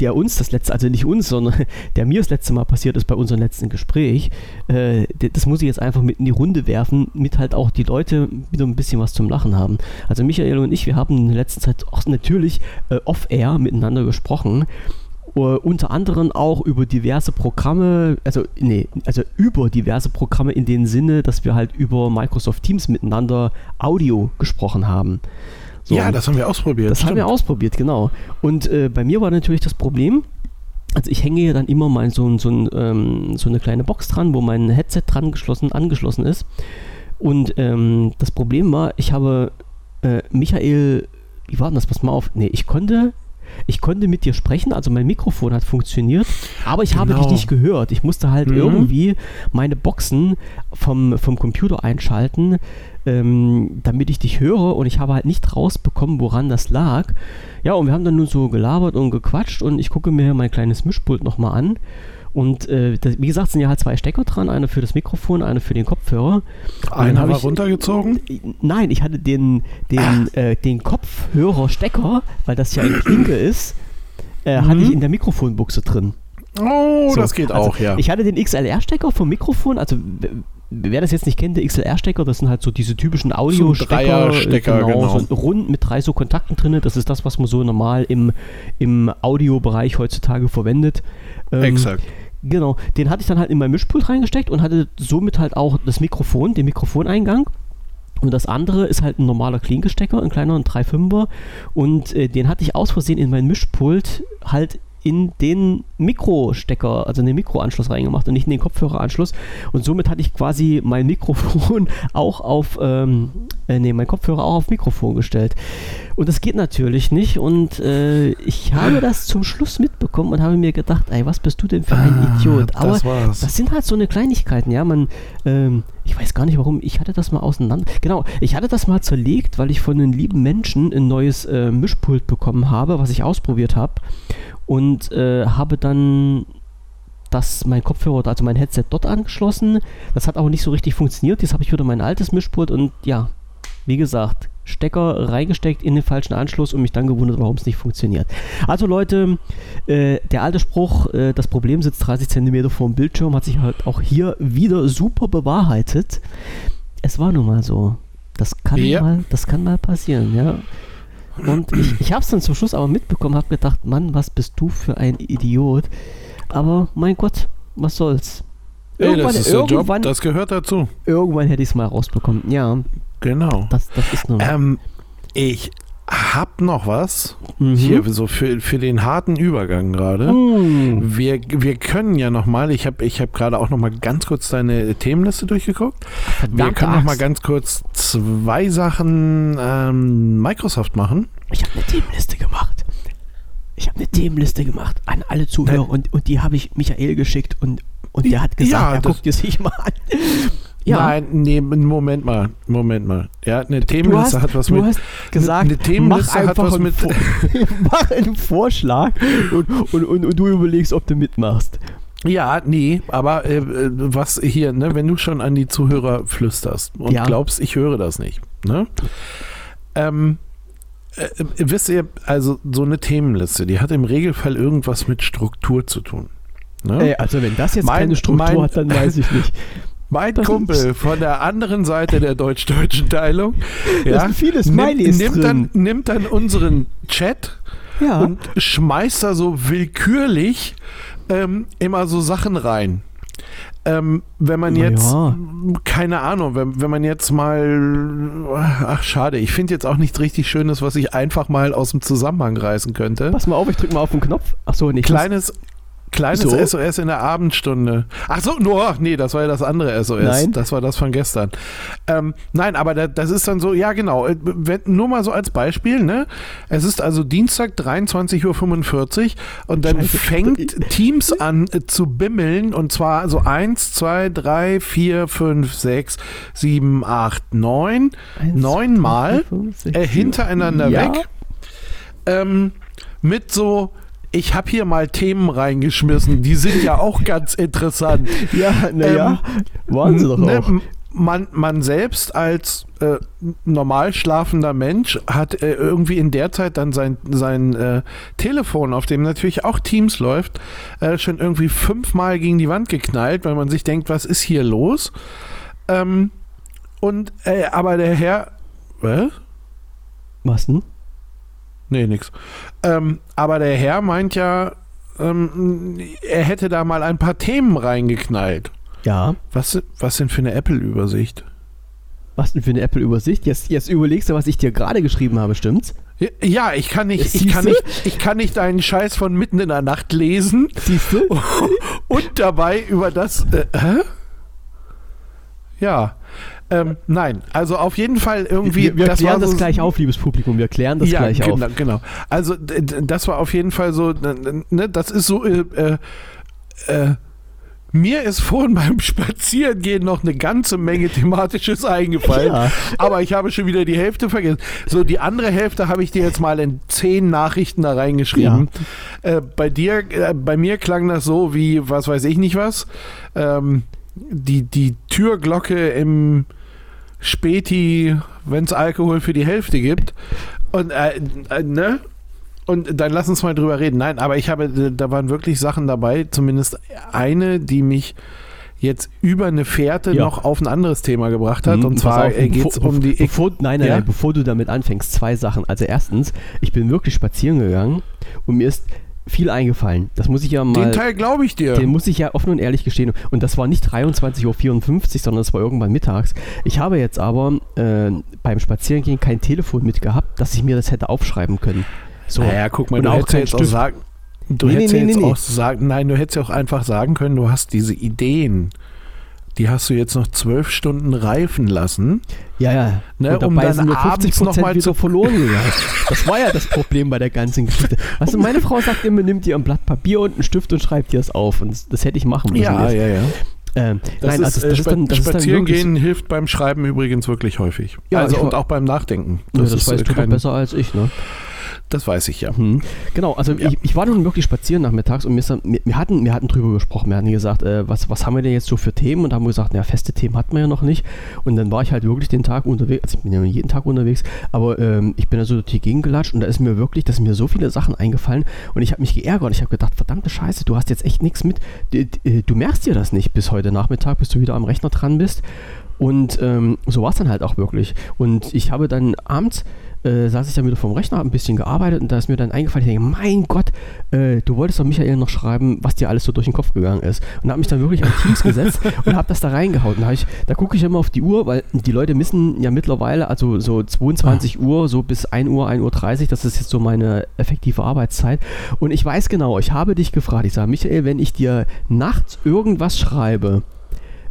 Der uns das letzte, also nicht uns, sondern der mir das letzte Mal passiert ist bei unserem letzten Gespräch, äh, das muss ich jetzt einfach mit in die Runde werfen, mit halt auch die Leute wieder ein bisschen was zum Lachen haben. Also Michael und ich, wir haben in der letzten Zeit auch natürlich äh, off-air miteinander gesprochen. Uh, unter anderem auch über diverse Programme, also nee, also über diverse Programme in dem Sinne, dass wir halt über Microsoft Teams miteinander Audio gesprochen haben. So, ja, das haben wir ausprobiert. Das stimmt. haben wir ausprobiert, genau. Und äh, bei mir war natürlich das Problem, also ich hänge ja dann immer mal so, so, ein, ähm, so eine kleine Box dran, wo mein Headset dran geschlossen, angeschlossen ist. Und ähm, das Problem war, ich habe äh, Michael, wie war denn das? Pass mal auf. Nee, ich konnte ich konnte mit dir sprechen, also mein Mikrofon hat funktioniert, aber ich genau. habe dich genau. nicht gehört. Ich musste halt mhm. irgendwie meine Boxen vom, vom Computer einschalten, ähm, damit ich dich höre und ich habe halt nicht rausbekommen, woran das lag. Ja, und wir haben dann nur so gelabert und gequatscht und ich gucke mir mein kleines Mischpult nochmal an und äh, das, wie gesagt, sind ja halt zwei Stecker dran, einer für das Mikrofon, einer für den Kopfhörer. Einer war ich, runtergezogen? Nein, ich hatte den, den, äh, den Kopfhörerstecker, weil das ja ein Klinke ist, äh, mhm. hatte ich in der Mikrofonbuchse drin. Oh, so, das geht also auch, ja. Ich hatte den XLR-Stecker vom Mikrofon, also wer das jetzt nicht kennt, der XLR-Stecker, das sind halt so diese typischen Audio-Stecker, so genau, genau. So rund mit drei so Kontakten drin. Das ist das, was man so normal im, im Audiobereich heutzutage verwendet. Ähm, Exakt. Genau, den hatte ich dann halt in mein Mischpult reingesteckt und hatte somit halt auch das Mikrofon, den Mikrofoneingang. Und das andere ist halt ein normaler Klinkenstecker, ein kleiner, ein 3,5er. Und äh, den hatte ich aus Versehen in mein Mischpult halt in den Mikrostecker, also in den Mikroanschluss reingemacht und nicht in den Kopfhöreranschluss. Und somit hatte ich quasi mein Mikrofon auch auf, ähm, äh, nee, mein Kopfhörer auch auf Mikrofon gestellt. Und das geht natürlich nicht. Und äh, ich habe das zum Schluss mitbekommen und habe mir gedacht, ey, was bist du denn für ein ah, Idiot? Aber das, das, sind halt so eine Kleinigkeiten, ja. Man, ähm, ich weiß gar nicht warum, ich hatte das mal auseinander. Genau, ich hatte das mal zerlegt, weil ich von einem lieben Menschen ein neues äh, Mischpult bekommen habe, was ich ausprobiert habe und äh, habe dann das, mein Kopfhörer, also mein Headset dort angeschlossen. Das hat aber nicht so richtig funktioniert. Jetzt habe ich wieder mein altes Mischpult und ja, wie gesagt, Stecker reingesteckt in den falschen Anschluss und mich dann gewundert, warum es nicht funktioniert. Also Leute, äh, der alte Spruch, äh, das Problem sitzt 30 cm vor dem Bildschirm, hat sich halt auch hier wieder super bewahrheitet. Es war nun mal so. Das kann, ja. mal, das kann mal passieren, ja. Und ich, ich habe es dann zum Schluss aber mitbekommen, habe gedacht, Mann, was bist du für ein Idiot. Aber mein Gott, was soll's. Irgendwann, Ey, das, irgendwann, das gehört dazu. Irgendwann hätte ich es mal rausbekommen. Ja. Genau. Das, das ist nur. Ähm, ich hab noch was mhm. hier so für, für den harten Übergang gerade. Mhm. Wir, wir können ja noch mal, ich habe ich hab gerade auch noch mal ganz kurz deine Themenliste durchgeguckt. Verdammte wir können noch mal ganz kurz zwei Sachen ähm, Microsoft machen. Ich habe eine Themenliste gemacht. Ich habe eine Themenliste gemacht an alle Zuhörer und, und die habe ich Michael geschickt und, und der hat gesagt, ja, er guckt es sich mal an. Ja. Nein, nee, Moment mal, Moment mal. Ja, eine Du Themenliste hast, hat was du mit. hast gesagt, eine Themenliste hat was mit- mach einen Vorschlag und, und, und, und du überlegst, ob du mitmachst. Ja, nee, aber äh, äh, was hier, ne, wenn du schon an die Zuhörer flüsterst und Ja. glaubst, ich höre das nicht, ne? Ähm, äh, äh, wisst ihr, also so eine Themenliste, die hat im Regelfall irgendwas mit Struktur zu tun. Ne? Ey, also wenn das jetzt Mein- keine Struktur mein- hat, dann weiß ich nicht. mein das Kumpel von der anderen Seite der deutsch-deutschen Teilung, ja, viele nimmt, Smileys nimmt, drin. dann, nimmt dann unseren Chat ja. und schmeißt da so willkürlich ähm, immer so Sachen rein. Ähm, wenn man jetzt, ja. keine Ahnung, wenn, wenn man jetzt mal, ach schade, ich finde jetzt auch nichts richtig Schönes, was ich einfach mal aus dem Zusammenhang reißen könnte. Pass mal auf, ich drück mal auf den Knopf. Achso, nicht. Kleines, kleines So? SOS in der Abendstunde. Ach so, nur, nee, das war ja das andere SOS. Nein. Das war das von gestern. Ähm, nein, aber da, das ist dann so, ja genau, äh, wenn, nur mal so als Beispiel, ne? Es ist also Dienstag 23.45 Uhr und dann Scheiße. fängt Teams an äh, zu bimmeln und zwar so 1, 2, 3, 4, 5, 6, 7, 8, 9, Eins, neunmal äh, hintereinander ja. weg. Ähm, mit so, ich habe hier mal Themen reingeschmissen, die sind ja auch ganz interessant. Ja, naja. Waren sie doch Ne, auch. Man, man selbst als äh, normal schlafender Mensch hat äh, irgendwie in der Zeit dann sein, sein äh, Telefon, auf dem natürlich auch Teams läuft, äh, schon irgendwie fünfmal gegen die Wand geknallt, weil man sich denkt, was ist hier los? Ähm, und äh, aber der Herr, was? Was denn? Nee, nix. Ähm, aber der Herr meint ja, ähm, er hätte da mal ein paar Themen reingeknallt. Ja. Was, was denn für eine Apple-Übersicht? Was denn für eine Apple-Übersicht? Jetzt, jetzt überlegst du, was ich dir gerade geschrieben habe, stimmt's? Ja, ich kann nicht, ich kann nicht, ich kann nicht deinen Scheiß von mitten in der Nacht lesen Siehst du? und dabei über das. Äh, hä? Ja. Ähm, nein, also auf jeden Fall irgendwie. Wir, wir das klären das so- gleich auf, liebes Publikum. Wir klären das ja, gleich genau, auf. genau. Also das war auf jeden Fall so, ne, das ist so, äh, äh, äh, mir ist vorhin beim Spazierengehen noch eine ganze Menge thematisches eingefallen, Ja. aber ich habe schon wieder die Hälfte vergessen. So, die andere Hälfte habe ich dir jetzt mal in zehn Nachrichten da reingeschrieben. Äh, bei dir, äh, bei mir klang das so wie, was weiß ich nicht was, ähm, die, die Türglocke im Späti, wenn es Alkohol für die Hälfte gibt. Und, äh, äh, ne? Und dann lass uns mal drüber reden. Nein, aber ich habe, äh, da waren wirklich Sachen dabei, zumindest eine, die mich jetzt über eine Fährte Ja. noch auf ein anderes Thema gebracht hat. Mhm, und zwar auf, geht es um die. Bevor, nein, nein, Ja? nein, bevor du damit anfängst, zwei Sachen. Also erstens, ich bin wirklich spazieren gegangen und mir ist viel eingefallen. Das muss ich ja mal. den Teil glaube ich dir. Den muss ich ja offen und ehrlich gestehen. Und das war nicht 23.54 Uhr, sondern es war irgendwann mittags. Ich habe jetzt aber äh, beim Spazierengehen kein Telefon mitgehabt, dass ich mir das hätte aufschreiben können. So. Naja, guck mal, Und du auch hättest jetzt auch sagen. Du Nee, hättest nee, jetzt nee, nee. auch sagen, nein, du hättest ja auch einfach sagen können, du hast diese Ideen. Die hast du jetzt noch zwölf Stunden reifen lassen. Ja, ja. Ne, und um dabei dann sind nur 50 abends noch Prozent mal wieder zu- verloren gegangen. Das war ja das Problem bei der ganzen Geschichte. Weißt du, meine Frau sagt immer, nimmt ihr ein Blatt Papier und einen Stift und schreibt dir das auf. Und das, das hätte ich machen müssen. Ja, jetzt. ja, ja. Ähm, Das nein, ist, also äh, das das Spazierengehen hilft beim Schreiben übrigens wirklich häufig. Ja, also und auch beim Nachdenken. Ja, das, weißt äh, du doch besser als ich, ne? Das weiß ich ja. Mhm. Genau, also Ja. ich, ich war nun wirklich spazieren nachmittags und wir, wir, hatten, wir hatten drüber gesprochen. Wir hatten gesagt, äh, was, was haben wir denn jetzt so für Themen? Und da haben wir gesagt, naja, feste Themen hatten wir ja noch nicht. Und dann war ich halt wirklich den Tag unterwegs, also ich bin ja jeden Tag unterwegs, aber ähm, ich bin da so durch die Gegend gelatscht und da ist mir wirklich, dass mir so viele Sachen eingefallen und ich habe mich geärgert. Ich habe gedacht, verdammte Scheiße, du hast jetzt echt nichts mit. Du, du merkst dir das nicht bis heute Nachmittag, bis du wieder am Rechner dran bist. Und ähm, so war es dann halt auch wirklich. Und ich habe dann abends, äh, saß ich dann wieder vom Rechner, hab ein bisschen gearbeitet und da ist mir dann eingefallen, ich denke, mein Gott, äh, du wolltest doch Michael noch schreiben, was dir alles so durch den Kopf gegangen ist. Und habe mich dann wirklich an Teams gesetzt und habe das da reingehauen. Da, da gucke ich immer auf die Uhr, weil die Leute wissen ja mittlerweile, also so 22 Uhr, so bis 1 Uhr, 1 Uhr 30, das ist jetzt so meine effektive Arbeitszeit. Und ich weiß genau, ich habe dich gefragt, ich sage, Michael, wenn ich dir nachts irgendwas schreibe,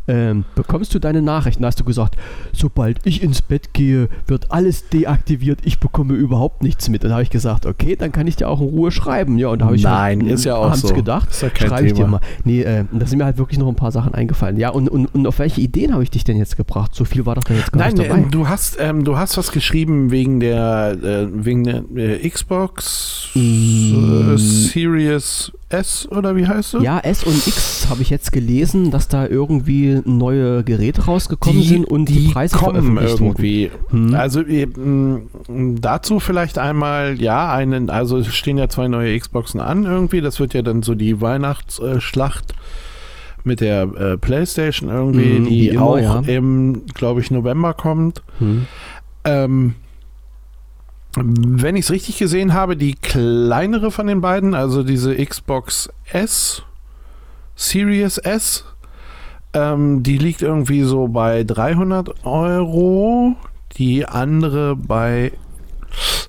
ähm, bekommst du deine Nachrichten? Da hast du gesagt, sobald ich ins Bett gehe, wird alles deaktiviert, ich bekomme überhaupt nichts mit. Und da habe ich gesagt, okay, dann kann ich dir auch in Ruhe schreiben. Ja, und da habe ich Nein, halt, ist ja auch so. gedacht, Ist ja schreibe ich dir mal. Nee, äh, da sind mir halt wirklich noch ein paar Sachen eingefallen. Ja, und, und, und auf welche Ideen habe ich dich denn jetzt gebracht? So viel war doch da jetzt gar Nein, nicht dabei. ähm, du hast ähm, du hast was geschrieben wegen der äh, wegen der äh, Xbox Mm. äh, Series S oder wie heißt du? Ja, S und X habe ich jetzt gelesen, dass da irgendwie neue Geräte rausgekommen sind und die, Preise kommen irgendwie. Hm. Also ähm, dazu vielleicht einmal, ja, einen, also es stehen ja zwei neue Xboxen an irgendwie. Das wird ja dann so die Weihnachtsschlacht mit der äh, PlayStation irgendwie, Mhm, die immer, auch ja. im, glaube ich, November kommt. Hm. Ähm, wenn ich es richtig gesehen habe, die kleinere von den beiden, also diese Xbox S, Series S, ähm, die liegt irgendwie so bei 300 Euro, die andere bei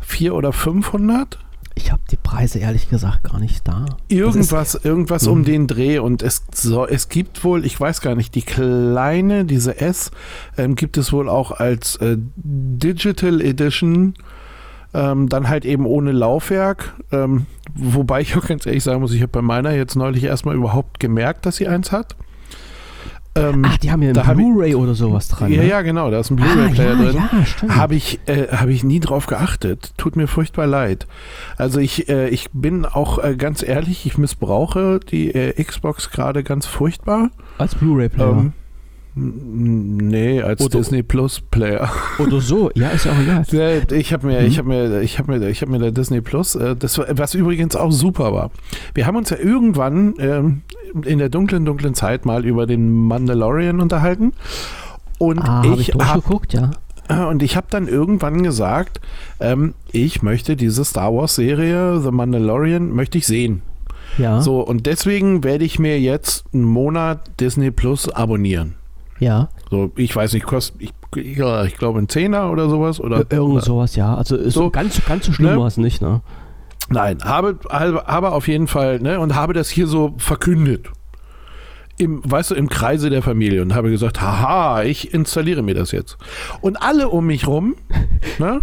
400 oder 500. Ich habe die Preise ehrlich gesagt gar nicht da. Irgendwas, irgendwas Mhm. um den Dreh und es, so, es gibt wohl, ich weiß gar nicht, die kleine, diese S, ähm, gibt es wohl auch als äh, Digital Edition, ähm, dann halt eben ohne Laufwerk. Ähm, wobei ich auch ganz ehrlich sagen muss, ich habe bei meiner jetzt neulich erstmal überhaupt gemerkt, dass sie eins hat. Ähm, Ach, die haben ja einen Blu-ray oder sowas dran. ja, ne? ja, genau, da ist ein ah, Blu-ray-Player ja, drin. ja. Habe ich, äh, hab ich nie drauf geachtet. Tut mir furchtbar leid. Also ich, äh, ich bin auch äh, ganz ehrlich, ich missbrauche die äh, Xbox gerade ganz furchtbar. Als Blu-ray-Player. Ähm, nee, als Oder- Disney Plus Player. oder so. Ja, ist ja auch egal. Ja, Ich habe mir, Mhm. ich habe mir, ich habe mir, ich habe mir da Disney Plus, äh, das war, was übrigens auch super war. Wir haben uns ja irgendwann ähm, in der dunklen, dunklen Zeit mal über den Mandalorian unterhalten. Und Ah, habe ich habe durchgeguckt, ja. Äh, Und ich habe dann irgendwann gesagt, ähm, ich möchte diese Star Wars Serie The Mandalorian möchte ich sehen. Ja, So und deswegen werde ich mir jetzt einen Monat Disney Plus abonnieren. Ja. So, ich weiß nicht, kostet ich, ich glaube ein Zehner oder sowas oder Ir- Irgend sowas, ja. Also ist So, ganz, ganz so schlimm ne? war es nicht, ne? Nein, habe, habe, habe auf jeden Fall, ne, und habe das hier so verkündet. Im, weißt du, im Kreise der Familie und habe gesagt, haha, ich installiere mir das jetzt. Und alle um mich rum, ne?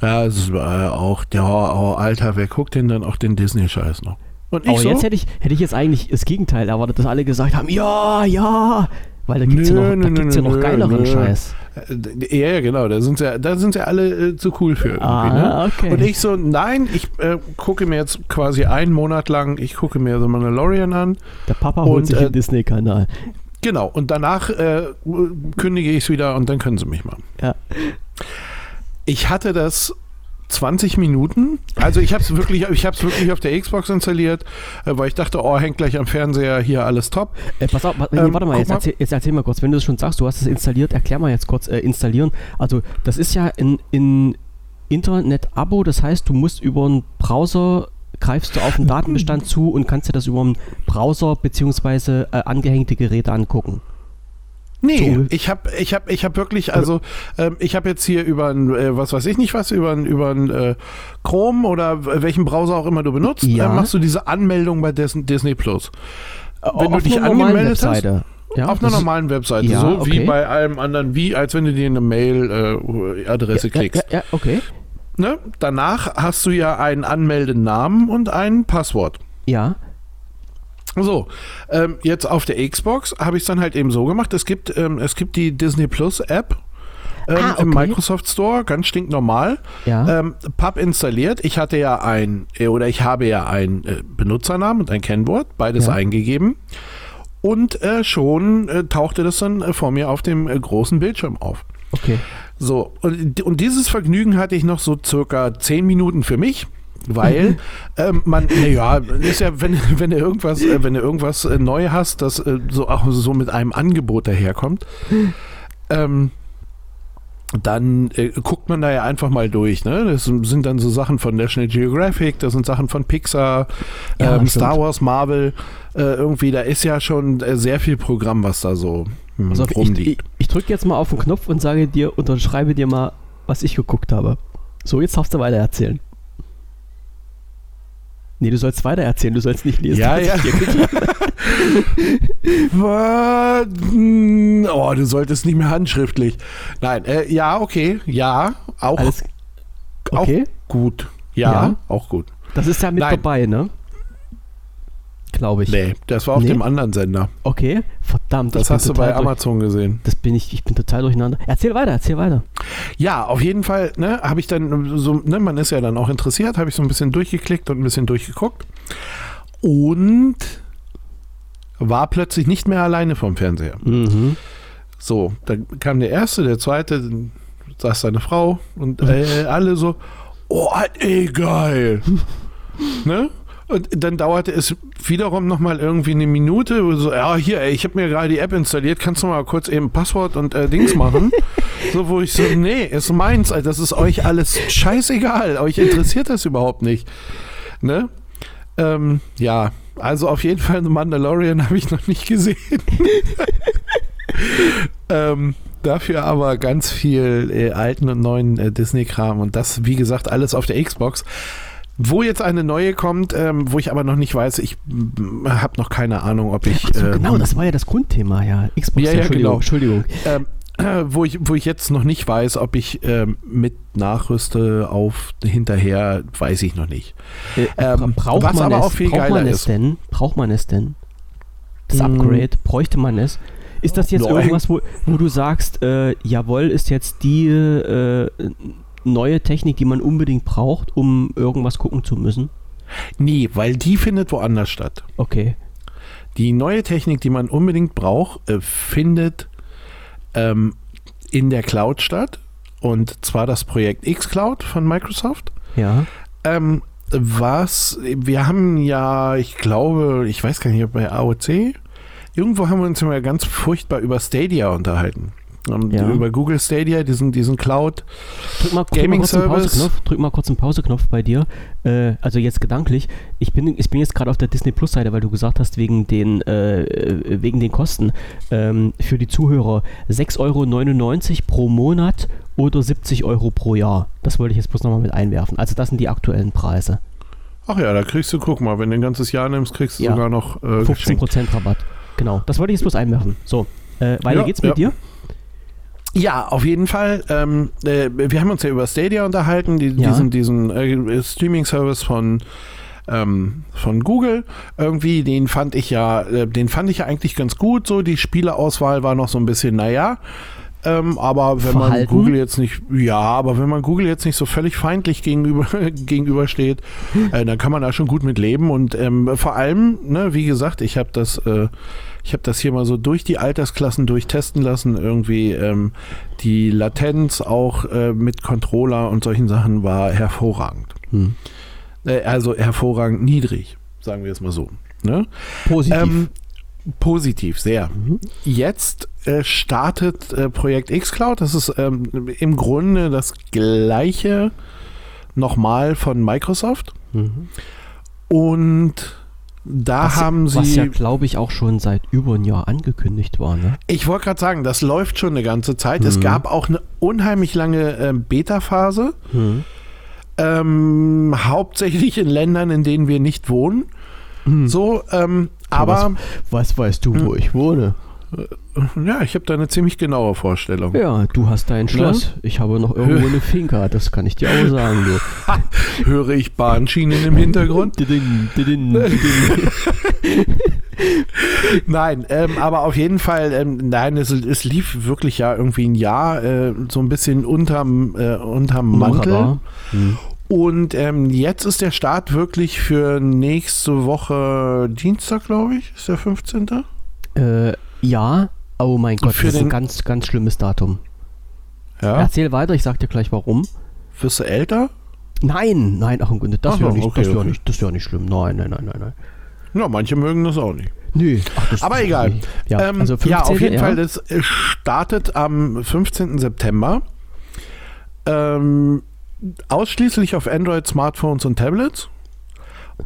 Ja, es äh, auch, ja, oh, Alter, wer guckt denn dann auch den Disney-Scheiß noch? Und ich Aber so, jetzt hätte ich, hätte ich jetzt eigentlich das Gegenteil erwartet, dass alle gesagt haben, ja, ja. Weil da gibt es ja Nö, noch, nö, ja noch geileren nö. Scheiß. äh, ja, ja, genau, da sind ja, da sind ja alle äh, zu cool für irgendwie, ne? Ah, okay. Und ich so, nein, ich äh, gucke mir jetzt quasi einen Monat lang, ich gucke mir The Mandalorian an. Der Papa holt Und, sich äh, den Disney-Kanal. Genau, und danach äh, kündige ich es wieder und dann können sie mich mal. Ja. Ich hatte das 20 Minuten. Also ich habe es wirklich, ich habe es wirklich auf der Xbox installiert, äh, weil ich dachte, oh, hängt gleich am Fernseher hier alles top. Äh, pass auf, nee, Ähm, warte mal jetzt, mal. Erzähl, jetzt erzähl mal kurz, wenn du es schon sagst, du hast es installiert, erklär mal jetzt kurz, äh, installieren. Also das ist ja ein, ein Internet-Abo, das heißt, du musst über einen Browser, greifst du auf einen Datenbestand zu und kannst dir das über einen Browser bzw. Äh, angehängte Geräte angucken. Nee, So. ich habe ich hab, ich hab wirklich, also ähm, ich habe jetzt hier über ein, äh, was weiß ich nicht was, über ein, über ein äh, Chrome oder welchen Browser auch immer du benutzt, Ja. äh, machst du diese Anmeldung bei Dis Disney Plus. Wenn du Auf dich einer normalen angemeldet hast. Ja, auf einer normalen Webseite, Ja, so okay. wie bei allem anderen, wie als wenn du dir eine Mail-Adresse ja, klickst. Ja, ja, okay. Ne? Danach hast du ja einen Anmeldenamen und ein Passwort. Ja, So, ähm, jetzt auf der Xbox habe ich es dann halt eben so gemacht. Es gibt, ähm, es gibt die Disney Plus App ähm, Ah, im okay. Microsoft Store, ganz stinknormal. ja. Ähm, Pub installiert. Ich hatte ja ein, äh, oder ich habe ja einen äh, Benutzernamen und ein Kennwort, beides Ja. eingegeben. Und äh, schon äh, tauchte das dann äh, vor mir auf dem großen Bildschirm auf. okay. So, und, und dieses Vergnügen hatte ich noch so circa zehn Minuten für mich. Weil ähm, man, naja, ist ja, wenn, wenn du irgendwas, äh, wenn du irgendwas äh, neu hast, das äh, so auch so mit einem Angebot daherkommt, ähm, dann äh, guckt man da ja einfach mal durch. Ne? Das sind dann so Sachen von National Geographic, das sind Sachen von Pixar, Ja, ähm. Star Wars, Marvel. Äh, irgendwie, da ist ja schon äh, sehr viel Programm, was da so Also ich, rumliegt. ich, ich drücke jetzt mal auf den Knopf und sage dir, unterschreibe dir mal, was ich geguckt habe. So, jetzt darfst du weiter erzählen. Nee, du sollst weiter erzählen, du sollst nicht lesen. Ja, ja. Hm, Oh, du solltest nicht mehr handschriftlich. Nein, äh, ja, okay, ja, auch, Alles okay? auch gut. Ja, Ja. auch gut. Das ist ja mit Nein. dabei, ne? Glaube ich. Nee, das war auf Nee? dem anderen Sender. Okay, verdammt. Das hast du bei durch- Amazon gesehen. Das bin ich, ich bin total durcheinander. Erzähl weiter, erzähl weiter. Ja, auf jeden Fall, ne, habe ich dann so, ne, man ist ja dann auch interessiert, habe ich so ein bisschen durchgeklickt und ein bisschen durchgeguckt und war plötzlich nicht mehr alleine vom Fernseher. Mhm. So, dann kam der erste, der zweite, dann saß seine Frau und äh, alle so, oh, ey, geil. ne? Und dann dauerte es wiederum nochmal irgendwie eine Minute, wo so, ja, hier, ey, ich habe mir gerade die App installiert, kannst du mal kurz eben Passwort und äh, Dings machen? so, wo ich so, nee, ist meins, das ist euch alles scheißegal, euch interessiert das überhaupt nicht. Ne? Ähm, ja, also auf jeden Fall The Mandalorian habe ich noch nicht gesehen. ähm, dafür aber ganz viel äh, alten und neuen äh, Disney-Kram und das, wie gesagt, alles auf der Xbox. Wo jetzt eine neue kommt, ähm, wo ich aber noch nicht weiß, ich habe noch keine Ahnung, ob ich. So, ähm, genau, das war ja das Grundthema, ja. Xbox, Ja, ja, Entschuldigung, genau. Entschuldigung. ähm, wo, ich, wo ich jetzt noch nicht weiß, ob ich ähm, mit nachrüste auf hinterher, weiß ich noch nicht. Äh, Ähm, braucht was man aber es, auch viel braucht man es ist. denn? Braucht man es denn? Das Mm. Upgrade, bräuchte man es? Ist das jetzt Nein. irgendwas, wo, wo du sagst, äh, jawohl, ist jetzt die äh, neue Technik, die man unbedingt braucht, um irgendwas gucken zu müssen? Nee, weil die findet woanders statt. Okay. Die neue Technik, die man unbedingt braucht, äh, findet ähm, in der Cloud statt. Und zwar das Projekt xCloud von Microsoft. Ja. Ähm, was, wir haben ja, ich glaube, ich weiß gar nicht, ob bei AOC, irgendwo haben wir uns immer ganz furchtbar über Stadia unterhalten. Ähm, Ja. Über Google Stadia, diesen, diesen Cloud. Drück mal, drück mal Gaming kurz einen Service. Pauseknopf. Drück mal kurz einen Pauseknopf bei dir. Äh, also jetzt gedanklich. Ich bin, ich bin jetzt gerade auf der Disney Plus Seite, weil du gesagt hast, wegen den, äh, wegen den Kosten. Ähm, für die Zuhörer 6,99 Euro pro Monat oder 70 Euro pro Jahr. Das wollte ich jetzt bloß nochmal mit einwerfen. Also das sind die aktuellen Preise. Ach ja, da kriegst du, guck mal, wenn du ein ganzes Jahr nimmst, kriegst du Ja. sogar noch äh, geschenkt. 15% Rabatt. Genau. Das wollte ich jetzt bloß einwerfen. So. Äh, weiter Ja, geht's mit dir? Ja, auf jeden Fall. Ähm, äh, wir haben uns ja über Stadia unterhalten, die, Ja. diesen, diesen äh, Streaming-Service von, ähm, von Google. Irgendwie, den fand ich ja, äh, den fand ich ja eigentlich ganz gut. So, die Spieleauswahl war noch so ein bisschen, naja. Ähm, aber wenn man Verhalten? Google jetzt nicht, ja, aber wenn man Google jetzt nicht so völlig feindlich gegenüber, gegenübersteht, äh, dann kann man da schon gut mit leben. Und ähm, vor allem, ne, wie gesagt, ich habe das, äh, ich habe das hier mal so durch die Altersklassen durchtesten lassen. Irgendwie ähm, die Latenz auch äh, mit Controller und solchen Sachen war hervorragend. Hm. Äh, also hervorragend niedrig, sagen wir es mal so. Ne? Positiv. Ähm, positiv, sehr. Mhm. Jetzt äh, startet äh, Projekt xCloud. Das ist ähm, im Grunde das gleiche nochmal von Microsoft. Mhm. Und da was, haben sie. was ja, glaube ich, auch schon seit über ein Jahr angekündigt war, ne? Ich wollte gerade sagen, das läuft schon eine ganze Zeit. Es Mhm. gab auch eine unheimlich lange ähm, Beta-Phase, Mhm. ähm, hauptsächlich in Ländern, in denen wir nicht wohnen. Mhm. So, ähm, aber Was weißt du, Hm. wo ich wohne? Ja, ich habe da eine ziemlich genaue Vorstellung. Ja, du hast dein Schloss. Ich habe noch irgendwo eine Finca, das kann ich dir auch sagen. Du. Höre ich Bahnschienen im Hintergrund? Nein, ähm, aber auf jeden Fall, ähm, nein, es, es lief wirklich ja irgendwie ein Jahr äh, so ein bisschen unterm, äh, unterm Mantel. Hm. Und ähm, jetzt ist der Start wirklich für nächste Woche Dienstag, glaube ich, ist der 15. Äh, ja, oh mein Gott, Für das ist ein ganz, ganz schlimmes Datum. Ja. Erzähl weiter, ich sag dir gleich warum. Wirst du älter? Nein, nein, ach im Grunde, das wäre nicht, okay, das okay. nicht, das wäre nicht schlimm. Nein, nein, nein, nein, nein. Ja, manche mögen das auch nicht. Nö, ach, Aber egal. Ja, ähm, also 15, ja, auf jeden ja. Fall, das äh, startet am 15. September. Ähm, ausschließlich auf Android, Smartphones und Tablets.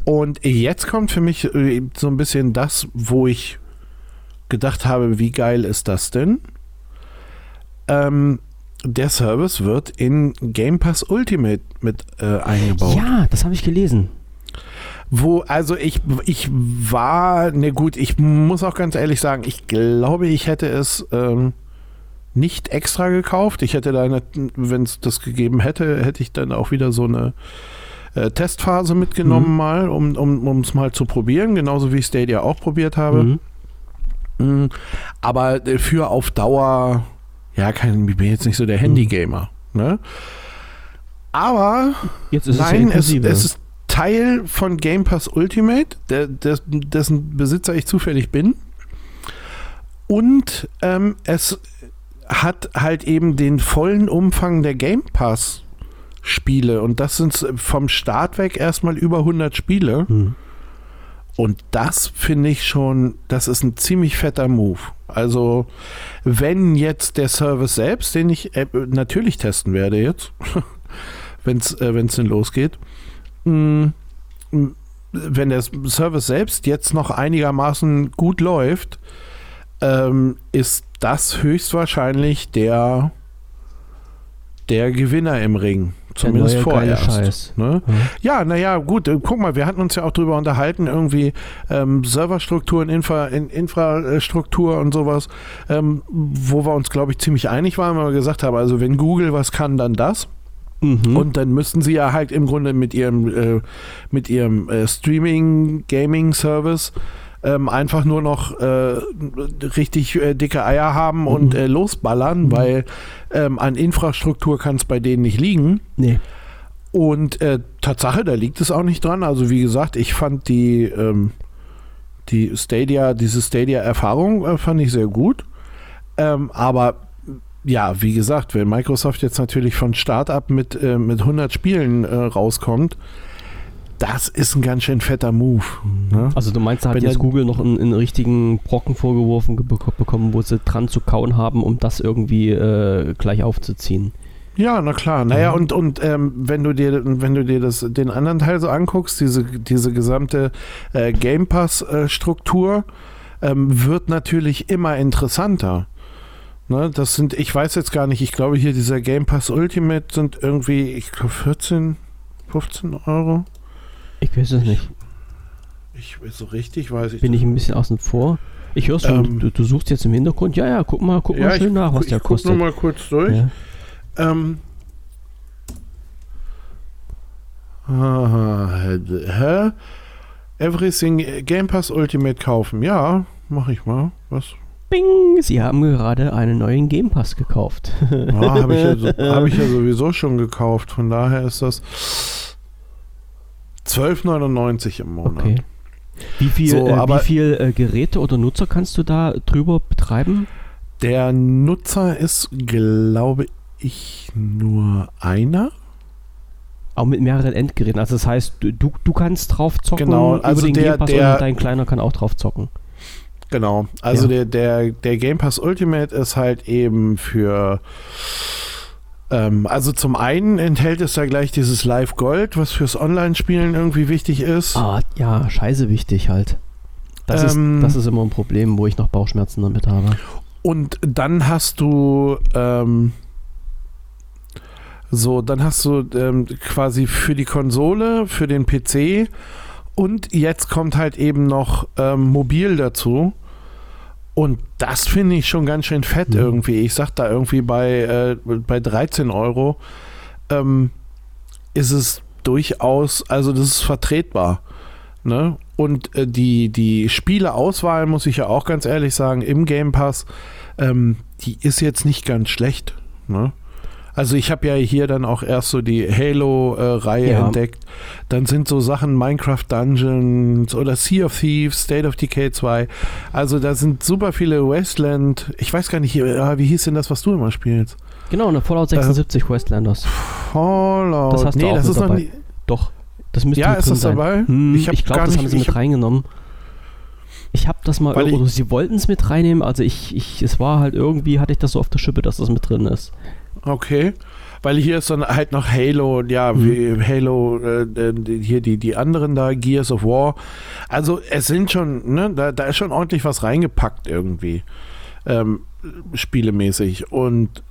Und jetzt kommt für mich äh, so ein bisschen das, wo ich gedacht habe, wie geil ist das denn? Ähm, der Service wird in Game Pass Ultimate mit äh, eingebaut. Ja, das habe ich gelesen. Wo, also ich, ich war, ne gut, ich muss auch ganz ehrlich sagen, ich glaube, ich hätte es ähm, nicht extra gekauft. Ich hätte da, wenn es das gegeben hätte, hätte ich dann auch wieder so eine äh, Testphase mitgenommen mhm. mal, um es um, mal zu probieren, genauso wie ich Stadia auch probiert habe. Mhm. Mhm. Aber äh, für auf Dauer, ja, kein, ich bin jetzt nicht so der Handy-Gamer. Ne? Aber jetzt ist nein, es, ja es, es, ist Teil von Game Pass Ultimate, der, der, dessen Besitzer ich zufällig bin. Und ähm, es hat halt eben den vollen Umfang der Game Pass Spiele und das sind vom Start weg erstmal über 100 Spiele. Hm. Und das finde ich schon, das ist ein ziemlich fetter Move. Also, wenn jetzt der Service selbst, den ich äh, natürlich testen werde jetzt, wenn es äh, denn losgeht, mh, mm, wenn der Service selbst jetzt noch einigermaßen gut läuft, ähm, ist das höchstwahrscheinlich der, der Gewinner im Ring. Zumindest vorerst. Ne? Mhm. Ja, naja, gut, äh, guck mal, wir hatten uns ja auch drüber unterhalten, irgendwie ähm, Serverstrukturen, Infra, in, Infrastruktur und sowas, ähm, wo wir uns, glaube ich, ziemlich einig waren, weil wir gesagt haben, also wenn Google was kann, dann das. Mhm. Und dann müssten sie ja halt im Grunde mit ihrem, äh, mit ihrem äh, Streaming-Gaming-Service ähm, einfach nur noch äh, richtig äh, dicke Eier haben mhm. und äh, losballern, mhm. weil ähm, an Infrastruktur kann es bei denen nicht liegen. Nee. Und äh, Tatsache, da liegt es auch nicht dran. Also wie gesagt, ich fand die, ähm, die Stadia, diese Stadia-Erfahrung äh, fand ich sehr gut. Ähm, aber ja, wie gesagt, wenn Microsoft jetzt natürlich von Startup mit, äh, mit 100 Spielen rauskommt, das ist ein ganz schön fetter Move. Ne? Also du meinst, da hat Wenn jetzt Google noch einen, einen, richtigen Brocken vorgeworfen bekommen, wo sie dran zu kauen haben, um das irgendwie äh, gleich aufzuziehen. Ja, na klar. Naja, mhm. und, und ähm, wenn du dir, wenn du dir das, den anderen Teil so anguckst, diese, diese gesamte äh, Game Pass-Struktur, äh, ähm, wird natürlich immer interessanter. Ne, das sind, ich weiß jetzt gar nicht, ich glaube hier dieser Game Pass Ultimate sind irgendwie, ich glaube 14, 15 Euro. Ich weiß es nicht. Ich, so richtig weiß ich Bin ich ein bisschen außen vor. Ich höre schon, ähm, du, du, suchst jetzt im Hintergrund. Ja, ja, guck mal, guck ja, mal schön ich, nach, was ich der kostet. Ich guck nur mal kurz durch. Ja. Ähm. hä? Everything Game Pass Ultimate kaufen. Ja, mach ich mal. Was? Bing! Sie haben gerade einen neuen Game Pass gekauft. ja, habe ich, ja so, hab ich ja sowieso schon gekauft. Von daher ist das 12,99 im Monat. Okay. Wie viel, so, äh, wie viel äh, Geräte oder Nutzer kannst du da drüber betreiben? Der Nutzer ist, glaube ich, nur einer. Auch mit mehreren Endgeräten. Also das heißt, du, du kannst drauf zocken genau, also über den der, Game Pass der, und dein Kleiner kann auch drauf zocken. Genau. Also ja. der, der, der Game Pass Ultimate ist halt eben für ähm, also zum einen enthält es da gleich dieses Live Gold, was fürs Online-Spielen irgendwie wichtig ist. Ah, ja, scheiße wichtig halt. Das, ähm, ist, das ist immer ein Problem, wo ich noch Bauchschmerzen damit habe. Und dann hast du ähm, so, dann hast du ähm, quasi für die Konsole, für den PC und jetzt kommt halt eben noch ähm, mobil dazu. Und das finde ich schon ganz schön fett mhm. irgendwie. Ich sag da irgendwie bei, äh, bei 13 Euro ähm, ist es durchaus, also das ist vertretbar. Ne? Und äh, die, die Spieleauswahl, muss ich ja auch ganz ehrlich sagen, im Game Pass, ähm, die ist jetzt nicht ganz schlecht. Ne? Also ich habe ja hier dann auch erst so die Halo-Reihe ja. entdeckt. Dann sind so Sachen Minecraft Dungeons oder Sea of Thieves, State of Decay 2. Also da sind super viele Wasteland. Ich weiß gar nicht, äh, wie hieß denn das, was du immer spielst? Genau, eine Fallout 76 äh, Wastelanders. Fallout. Das hast nee, du auch das ist dabei. noch nie Doch, das müsste Ja, ist das sein. dabei? Hm, ich, ich glaube, das haben sie mit reingenommen. Ich habe das mal, oder sie wollten es mit reinnehmen, also ich, ich, es war halt irgendwie, hatte ich das so auf der Schippe, dass das mit drin ist. Okay. Weil hier ist dann halt noch Halo, ja, mhm. wie Halo, äh, hier die, die anderen da, Gears of War. Also es sind schon, ne, da, da ist schon ordentlich was reingepackt irgendwie. Ähm, spielemäßig. Und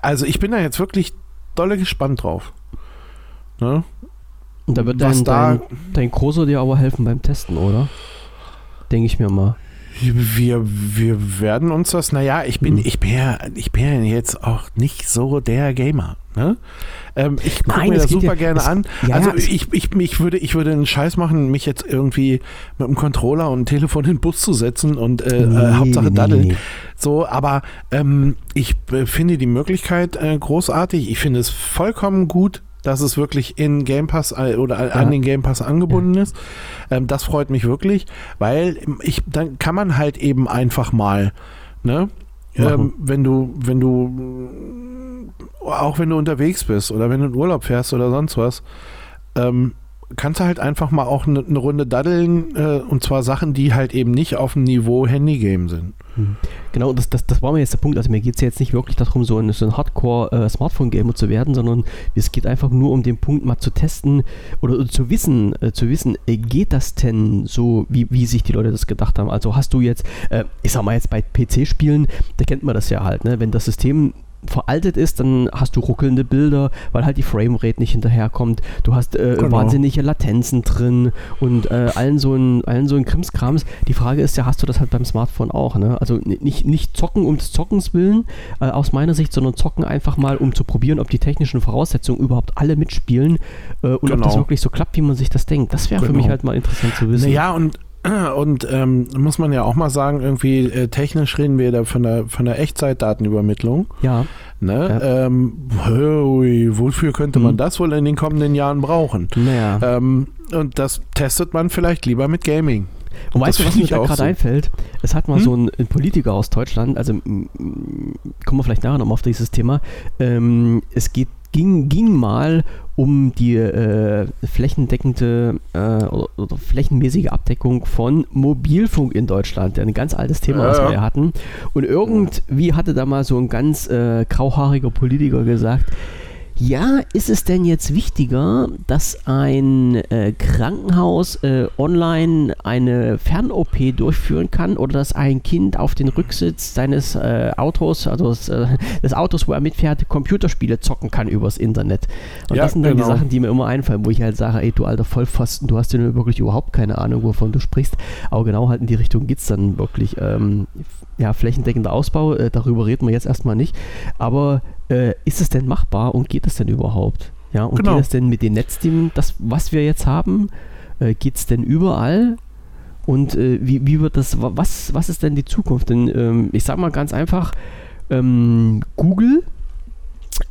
also ich bin da jetzt wirklich dolle gespannt drauf. Ne? Und da wird dein, da, dein, dein Großer dir aber helfen beim Testen, oder? Denke ich mir mal. Wir, wir werden uns das, naja, ich bin, mhm. ich bin ja, ich bin ja jetzt auch nicht so der Gamer. Ne? Ähm, ich gucke mir das super ja, gerne es, an. Ja, also ich, ich, ich, würde, ich würde einen Scheiß machen, mich jetzt irgendwie mit einem Controller und einem Telefon in den Bus zu setzen und äh, nee, äh, Hauptsache daddeln. Nee. So, aber ähm, ich äh, finde die Möglichkeit äh, großartig. Ich finde es vollkommen gut, dass es wirklich in Game Pass äh, oder ja. an den Game Pass angebunden ja. ist. Ähm, das freut mich wirklich, weil ich, dann kann man halt eben einfach mal, ne? Ähm, wenn du, wenn du, auch wenn du unterwegs bist oder wenn du in Urlaub fährst oder sonst was, ähm, kannst du halt einfach mal auch eine, eine Runde daddeln äh, und zwar Sachen, die halt eben nicht auf dem Niveau Handygame sind. Hm. Genau, das, das, das war mir jetzt der Punkt. Also mir geht es ja jetzt nicht wirklich darum, so ein, so ein Hardcore-Smartphone-Gamer äh, zu werden, sondern es geht einfach nur um den Punkt, mal zu testen oder, oder zu wissen, äh, zu wissen, äh, geht das denn so, wie, wie sich die Leute das gedacht haben? Also hast du jetzt, äh, ich sag mal jetzt bei PC-Spielen, da kennt man das ja halt, ne? wenn das System veraltet ist, dann hast du ruckelnde Bilder, weil halt die Framerate nicht hinterherkommt. Du hast äh, genau. wahnsinnige Latenzen drin und äh, allen so ein, allen so ein Krimskrams. Die Frage ist ja, hast du das halt beim Smartphone auch, ne? Also nicht, nicht zocken um des Zockens willen, äh, aus meiner Sicht, sondern zocken einfach mal, um zu probieren, ob die technischen Voraussetzungen überhaupt alle mitspielen äh, und genau. ob das genau. wirklich so klappt, wie man sich das denkt. Das wäre genau. für mich halt mal interessant zu wissen. Ja, und und ähm, muss man ja auch mal sagen, irgendwie äh, technisch reden wir da von der, von der Echtzeitdatenübermittlung. Ja. Ne? Ja. Ähm, wofür könnte man hm. das wohl in den kommenden Jahren brauchen? Naja. Ähm, und das testet man vielleicht lieber mit Gaming. Und weißt du, was mir da gerade so. einfällt? Es hat mal hm? so ein, ein, Politiker aus Deutschland, also kommen wir vielleicht nachher nochmal auf dieses Thema. Ähm, es geht ging, ging mal um die äh, flächendeckende äh, oder, oder, flächenmäßige Abdeckung von Mobilfunk in Deutschland. Ein ganz altes Thema, ja, was wir ja hatten. Und irgendwie hatte da mal so ein ganz äh, grauhaariger Politiker gesagt, ja, ist es denn jetzt wichtiger, dass ein äh, Krankenhaus äh, online eine Fern-OP durchführen kann oder dass ein Kind auf den Rücksitz seines äh, Autos, also des, äh, des, Autos, wo er mitfährt, Computerspiele zocken kann übers Internet? Und ja, das sind dann genau. die Sachen, die mir immer einfallen, wo ich halt sage, ey, du alter Vollpfosten, du hast ja wirklich überhaupt keine Ahnung, wovon du sprichst. Aber genau halt in die Richtung geht es dann wirklich. Ähm, ja, flächendeckender Ausbau, äh, darüber reden wir jetzt erstmal nicht. Aber äh, ist es denn machbar und geht es denn überhaupt? Ja, und genau. geht es denn mit den Netzteams, das, was wir jetzt haben, äh, geht es denn überall? Und äh, wie, wie wird das, was, was ist denn die Zukunft? Denn ähm, ich sage mal ganz einfach, ähm, Google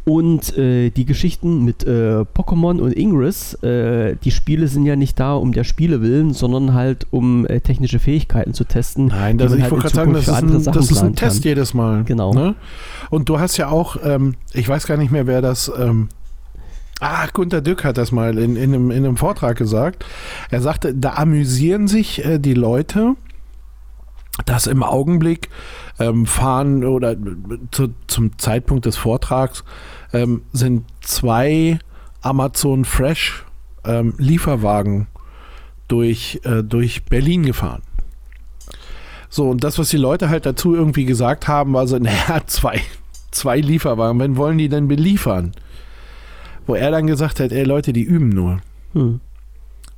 und äh, die Geschichten mit äh, Pokémon und Ingress, äh, die Spiele sind ja nicht da um der Spiele willen, sondern halt um äh, technische Fähigkeiten zu testen. Nein, das, ich halt wollte gerade sagen, das ist ein, das ist ein Test kann. jedes Mal. Genau. Ne? Und du hast ja auch, ähm, ich weiß gar nicht mehr, wer das. Ähm, Ah, Gunter Dück hat das mal in, in, einem, in einem Vortrag gesagt. Er sagte, da amüsieren sich äh, die Leute, dass im Augenblick ähm, fahren oder zu, zum Zeitpunkt des Vortrags ähm, sind zwei Amazon Fresh ähm, Lieferwagen durch, äh, durch Berlin gefahren. So, und das, was die Leute halt dazu irgendwie gesagt haben, war so, naja, zwei, zwei Lieferwagen, wann wollen die denn beliefern? Wo er dann gesagt hat, ey Leute, die üben nur. Hm.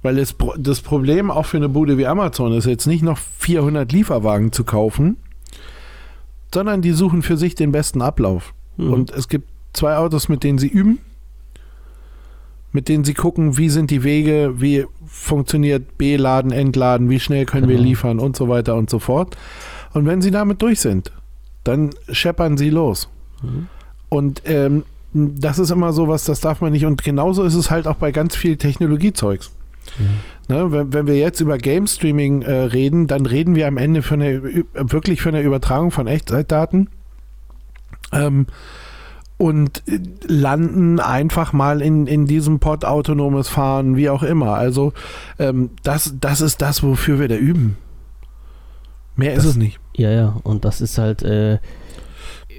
Weil das, das Problem auch für eine Bude wie Amazon ist jetzt nicht noch 400 Lieferwagen zu kaufen, sondern die suchen für sich den besten Ablauf. Mhm. Und es gibt zwei Autos, mit denen sie üben, mit denen sie gucken, wie sind die Wege, wie funktioniert B-Laden, Entladen, wie schnell können genau. wir liefern und so weiter und so fort. Und wenn sie damit durch sind, dann scheppern sie los. Mhm. Und ähm, das ist immer so was, das darf man nicht. Und genauso ist es halt auch bei ganz viel Technologiezeugs. Mhm. Ne, wenn, wenn, wir jetzt über Game Streaming äh, reden, dann reden wir am Ende von eine, wirklich von der Übertragung von Echtzeitdaten. Ähm, und äh, landen einfach mal in, in diesem Pod autonomes Fahren, wie auch immer. Also ähm, das, das ist das, wofür wir da üben. Mehr das, ist es nicht. Ja, ja, und das ist halt, äh,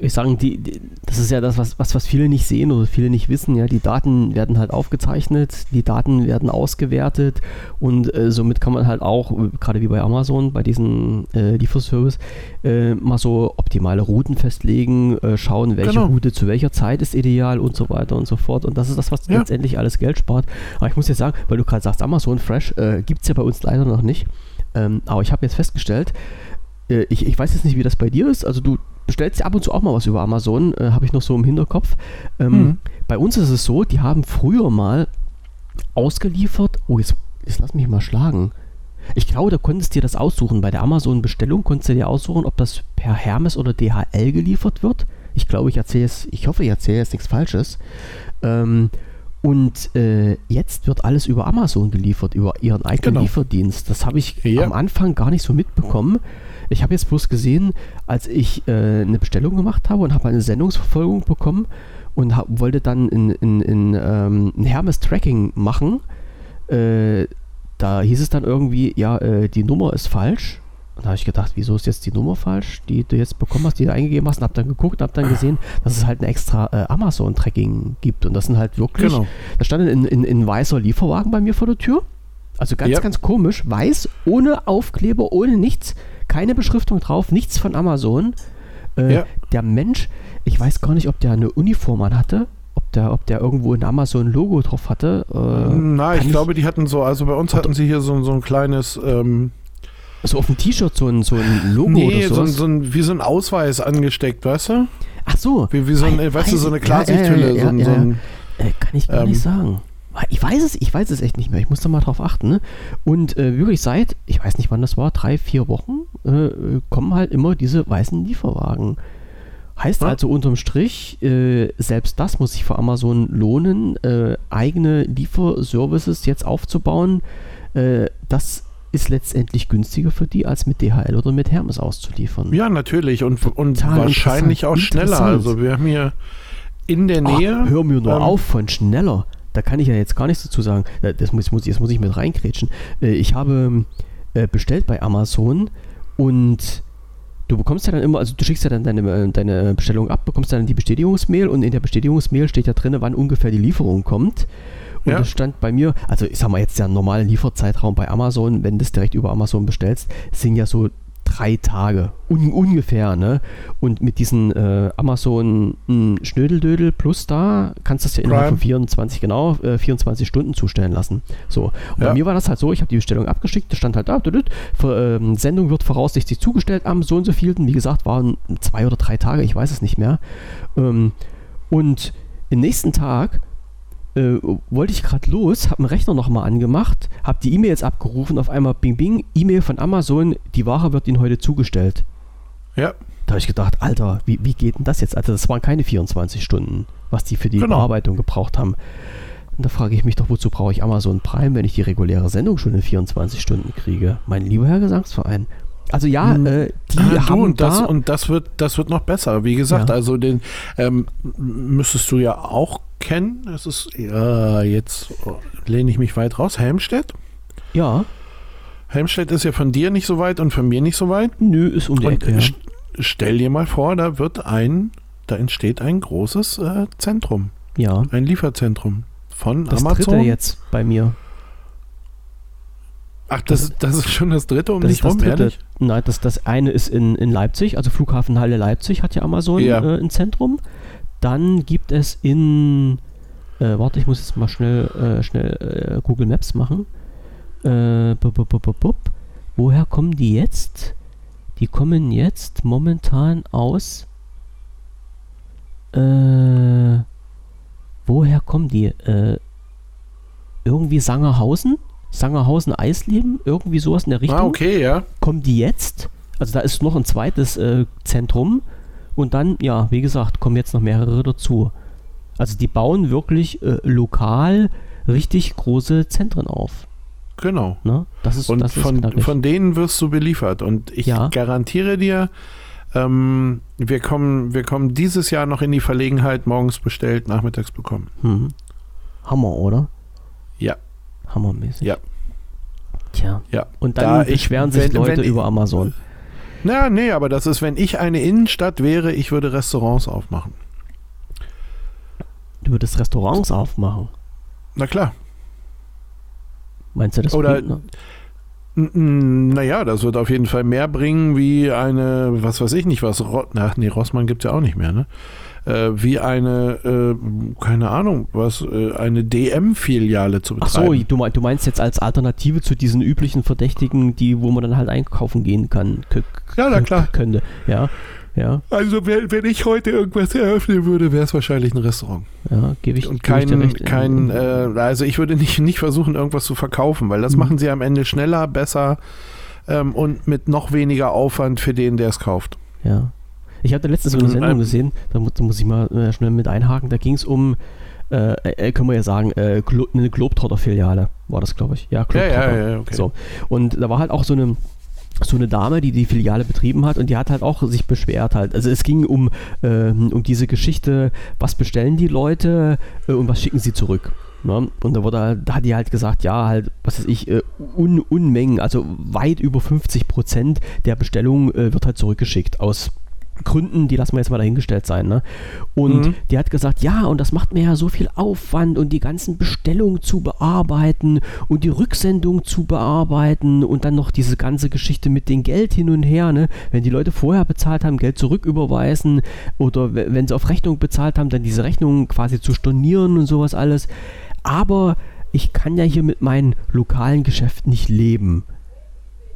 ich sagen, die, die, das ist ja das, was, was, was viele nicht sehen oder viele nicht wissen. Ja, die Daten werden halt aufgezeichnet, die Daten werden ausgewertet und äh, somit kann man halt auch, gerade wie bei Amazon, bei diesem äh, Lieferservice, äh, mal so optimale Routen festlegen, äh, schauen, welche genau. Route zu welcher Zeit ist ideal und so weiter und so fort. Und das ist das, was ja. letztendlich alles Geld spart. Aber ich muss jetzt sagen, weil du gerade sagst, Amazon Fresh äh, gibt es ja bei uns leider noch nicht. Ähm, aber ich habe jetzt festgestellt, äh, ich, ich weiß jetzt nicht, wie das bei dir ist. Also du bestellst ja ab und zu auch mal was über Amazon, äh, habe ich noch so im Hinterkopf. Ähm, mhm. Bei uns ist es so, die haben früher mal ausgeliefert. Oh, jetzt, jetzt lass mich mal schlagen. Ich glaube, da konntest du dir das aussuchen. Bei der Amazon-Bestellung konntest du dir aussuchen, ob das per Hermes oder DHL geliefert wird. Ich glaube, ich erzähle es, ich hoffe, ich erzähle jetzt nichts Falsches. Ähm, und äh, jetzt wird alles über Amazon geliefert, über ihren eigenen genau. Lieferdienst. Das habe ich ja. am Anfang gar nicht so mitbekommen. Ich habe jetzt bloß gesehen, als ich äh, eine Bestellung gemacht habe und habe eine Sendungsverfolgung bekommen und hab, wollte dann in, in, in ähm, ein Hermes-Tracking machen. Äh, da hieß es dann irgendwie, ja, äh, die Nummer ist falsch. Und da habe ich gedacht, wieso ist jetzt die Nummer falsch, die du jetzt bekommen hast, die du eingegeben hast, und habe dann geguckt und habe dann gesehen, dass es halt ein extra äh, Amazon-Tracking gibt. Und das sind halt wirklich, genau. da stand ein, ein, ein weißer Lieferwagen bei mir vor der Tür. Also ganz, ja. ganz komisch, weiß, ohne Aufkleber, ohne nichts keine Beschriftung drauf, nichts von Amazon. Äh, ja. Der Mensch, ich weiß gar nicht, ob der eine Uniform an hatte, ob der, ob der irgendwo ein Amazon-Logo drauf hatte. Äh, Nein, ich, ich glaube, die hatten so, also bei uns hatten sie hier so, so ein kleines. Ähm, also auf dem T-Shirt so ein, so ein Logo nee, oder so, so ein, wie so ein Ausweis angesteckt, weißt du? Ach so. Wie, wie so ein, weißt du, so eine Klarsichthülle. Ja, ja, ja, so ein, äh, kann ich gar ähm, nicht sagen. Ich weiß es, ich weiß es echt nicht mehr. Ich muss da mal drauf achten. Ne? Und äh, wirklich seit, ich weiß nicht wann das war, drei, vier Wochen, äh, kommen halt immer diese weißen Lieferwagen. Heißt ja. also unterm Strich, äh, selbst das muss sich für Amazon lohnen, äh, eigene Lieferservices jetzt aufzubauen. Äh, das ist letztendlich günstiger für die, als mit DHL oder mit Hermes auszuliefern. Ja, natürlich. Und, und wahrscheinlich auch schneller. Also wir haben hier in der Nähe. Ach, hör mir nur ähm, auf von schneller da kann ich ja jetzt gar nichts dazu sagen. Äh, das muss, muss, jetzt muss ich mit reinkrätschen. Äh, ich habe äh, bestellt bei Amazon und du bekommst ja dann immer, also du schickst ja dann deine, deine Bestellung ab, bekommst dann die Bestätigungsmail und in der Bestätigungsmail steht ja drin, wann ungefähr die Lieferung kommt. Und ja. das stand bei mir, also ich sag mal jetzt der normale Lieferzeitraum bei Amazon, wenn du es direkt über Amazon bestellst, sind ja so drei Tage un ungefähr, ne? Und mit diesen äh, Amazon hm, Schnödeldödel plus da kannst du das ja innerhalb Prime. von 24, genau, äh, 24 Stunden zustellen lassen. So. Und ja. bei mir war das halt so, ich habe die Bestellung abgeschickt, da stand halt da, für, ähm, Sendung wird voraussichtlich zugestellt am so und so vielten. Wie gesagt, waren zwei oder drei Tage, ich weiß es nicht mehr. Ähm, und im nächsten Tag äh, wollte ich gerade los, habe den Rechner nochmal angemacht, habe die E-Mails abgerufen, auf einmal Bing Bing, E-Mail von Amazon, die Ware wird Ihnen heute zugestellt. Ja. Da habe ich gedacht, Alter, wie, wie geht denn das jetzt? Also das waren keine 24 Stunden, was die für die genau. Bearbeitung gebraucht haben. Und da frage ich mich doch, wozu brauche ich Amazon Prime, wenn ich die reguläre Sendung schon in 24 Stunden kriege? Mein lieber Herr Gesangsverein. Also ja, hm. äh, die ah, haben und das, da und das wird das wird noch besser. Wie gesagt, ja. also den ähm, müsstest du ja auch kennen. Es ist ja jetzt lehne ich mich weit raus. Helmstedt. Ja. Helmstedt ist ja von dir nicht so weit und von mir nicht so weit. Nö, ist um die Ecke. Ja. Stell dir mal vor, da wird ein, da entsteht ein großes äh, Zentrum. Ja. Ein Lieferzentrum von das Amazon. Das dritte jetzt bei mir. Ach, das, das ist schon das dritte um dich rum, ehrlich? Nein, das, das eine ist in, in Leipzig, also Flughafenhalle Leipzig hat ja Amazon ja. Äh, ein Zentrum. Dann gibt es in, äh, warte, ich muss jetzt mal schnell, äh, schnell äh, Google Maps machen. Äh, bup, bup, bup, Woher kommen die jetzt? Die kommen jetzt momentan aus. Äh, woher kommen die? Äh, irgendwie Sangerhausen? Sangerhausen Eisleben, irgendwie sowas in der Richtung. Ah, okay, ja. Kommen die jetzt? Also da ist noch ein zweites Zentrum und dann, ja, wie gesagt, kommen jetzt noch mehrere dazu. Also die bauen wirklich äh, lokal richtig große Zentren auf. Genau. Ne? Das ist, und das von, ist von denen wirst du beliefert. Und ich ja. garantiere dir, ähm, wir, kommen, wir kommen dieses Jahr noch in die Verlegenheit, morgens bestellt, nachmittags bekommen. Mhm. Hammer, oder? Ja. Hammermäßig. Ja. Tja. Ja. Und dann da beschweren ich, sich wenn, Leute wenn, über Amazon. Na, nee, aber das ist, wenn ich eine Innenstadt wäre, ich würde Restaurants aufmachen. Du würdest Restaurants aufmachen. Na klar. Meinst du das? Oder- bringt noch- N- n- Naja, das wird auf jeden Fall mehr bringen wie eine, was weiß ich nicht, was, Ro Ach, nee, Rossmann gibt es ja auch nicht mehr, ne? Äh, wie eine, äh, keine Ahnung, was, äh, eine DM-Filiale zu Ach so, betreiben. du, mein- du meinst jetzt als Alternative zu diesen üblichen Verdächtigen, die, wo man dann halt einkaufen gehen kann. Ja, na klar. Könnte. Ja, ja, Also, wenn, wenn ich heute irgendwas eröffnen würde, wäre es wahrscheinlich ein Restaurant. ja, gebe ich, Und geb ich dir kein, recht. kein äh, also ich würde nicht, nicht versuchen, irgendwas zu verkaufen, weil das Mhm. machen sie am Ende schneller, besser ähm, und mit noch weniger Aufwand für den, der es kauft. Ja. Ich hatte letztens so eine Mhm, Sendung gesehen, da, mu- da muss ich mal äh, schnell mit einhaken, da ging es um, äh, äh, können wir ja sagen, äh, Glo eine Globetrotter-Filiale war das, glaube ich. Ja, Ja, Globetrotter. ja, ja, okay. So. Und da war halt auch so eine, so eine Dame, die die Filiale betrieben hat und die hat halt auch sich beschwert halt. Also es ging um, ähm, um diese Geschichte, was bestellen die Leute äh, und was schicken sie zurück. Ne? Und da, wurde, halt- da hat die halt gesagt, ja, halt, was weiß ich, äh, Un Unmengen, also weit über 50 Prozent der Bestellung äh, wird halt zurückgeschickt aus Gründen, die lassen wir jetzt mal dahingestellt sein. Ne? Und Mhm. die hat gesagt, ja, und das macht mir ja so viel Aufwand und die ganzen Bestellungen zu bearbeiten und die Rücksendung zu bearbeiten und dann noch diese ganze Geschichte mit dem Geld hin und her. Ne? Wenn die Leute vorher bezahlt haben, Geld zurücküberweisen oder we- wenn sie auf Rechnung bezahlt haben, dann diese Rechnung quasi zu stornieren und sowas alles. Aber ich kann ja hier mit meinem lokalen Geschäft nicht leben.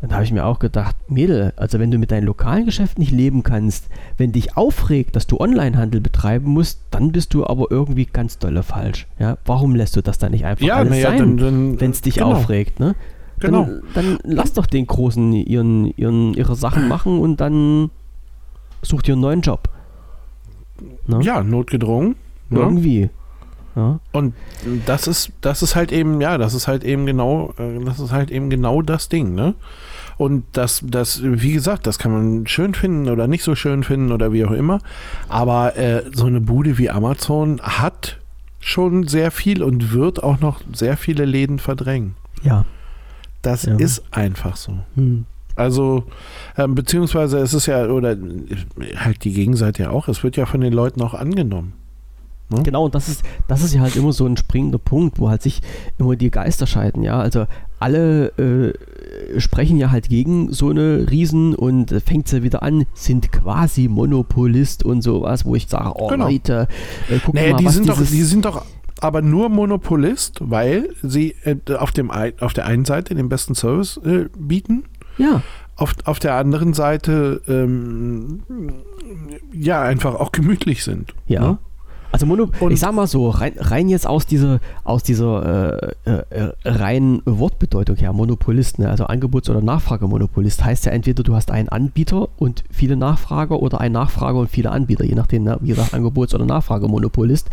Dann habe ich mir auch gedacht, Mädel, also wenn du mit deinem lokalen Geschäft nicht leben kannst, wenn dich aufregt, dass du Onlinehandel betreiben musst, dann bist du aber irgendwie ganz dolle falsch. Ja, warum lässt du das dann nicht einfach Ja, alles naja, sein, wenn es dich genau, aufregt, ne? Genau. Dann, dann lass doch den Großen ihren, ihren, ihre Sachen machen und dann such dir einen neuen Job. Ne? Ja, notgedrungen. Ne? Irgendwie. Ja. Und das ist, das ist halt eben, ja, das ist halt eben genau, äh, das ist halt eben genau das Ding, ne? Und das, das, wie gesagt, das kann man schön finden oder nicht so schön finden oder wie auch immer. Aber äh, so eine Bude wie Amazon hat schon sehr viel und wird auch noch sehr viele Läden verdrängen. ja. Das Ja. ist einfach so. Hm. Also, ähm, beziehungsweise es ist ja, oder halt die Gegenseite ja auch, es wird ja von den Leuten auch angenommen. Ne? Genau, und das ist, das ist ja halt immer so ein springender Punkt, wo halt sich immer die Geister scheiden, ja. Also alle äh, sprechen ja halt gegen so eine Riesen und äh, fängt sie wieder an, sind quasi Monopolist und sowas, wo ich sage, oh Genau. Leute, äh, guck Naja, mal, die was sind, doch, die sind doch aber nur Monopolist, weil sie äh, auf, dem, auf der einen Seite den besten Service äh, bieten, ja, auf, auf der anderen Seite ähm, ja einfach auch gemütlich sind. ja. Ne? Also Mono, Und- ich sag mal so, rein, rein jetzt aus dieser, aus dieser äh, äh, äh, reinen Wortbedeutung her, Monopolist, ne? also Angebots- oder Nachfragemonopolist, heißt ja entweder du hast einen Anbieter und viele Nachfrager oder einen Nachfrager und viele Anbieter, je nachdem, ne? wie gesagt, Angebots- oder Nachfragemonopolist.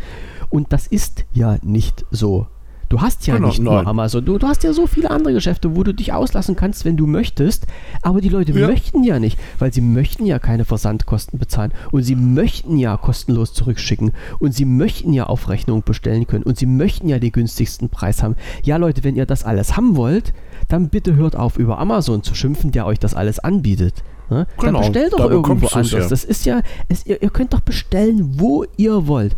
Und das ist ja nicht so. Du hast ja Genau, nicht nur nein. Amazon, du, du hast ja so viele andere Geschäfte, wo du dich auslassen kannst, wenn du möchtest, aber die Leute Ja. möchten ja nicht, weil sie möchten ja keine Versandkosten bezahlen und sie möchten ja kostenlos zurückschicken und sie möchten ja auf Rechnung bestellen können und sie möchten ja den günstigsten Preis haben. Ja Leute, wenn ihr das alles haben wollt, dann bitte hört auf über Amazon zu schimpfen, der euch das alles anbietet. Ne? Genau, dann bestellt doch da irgendwo anders. ja. Das ist ja, es, ihr, ihr könnt doch bestellen, wo ihr wollt.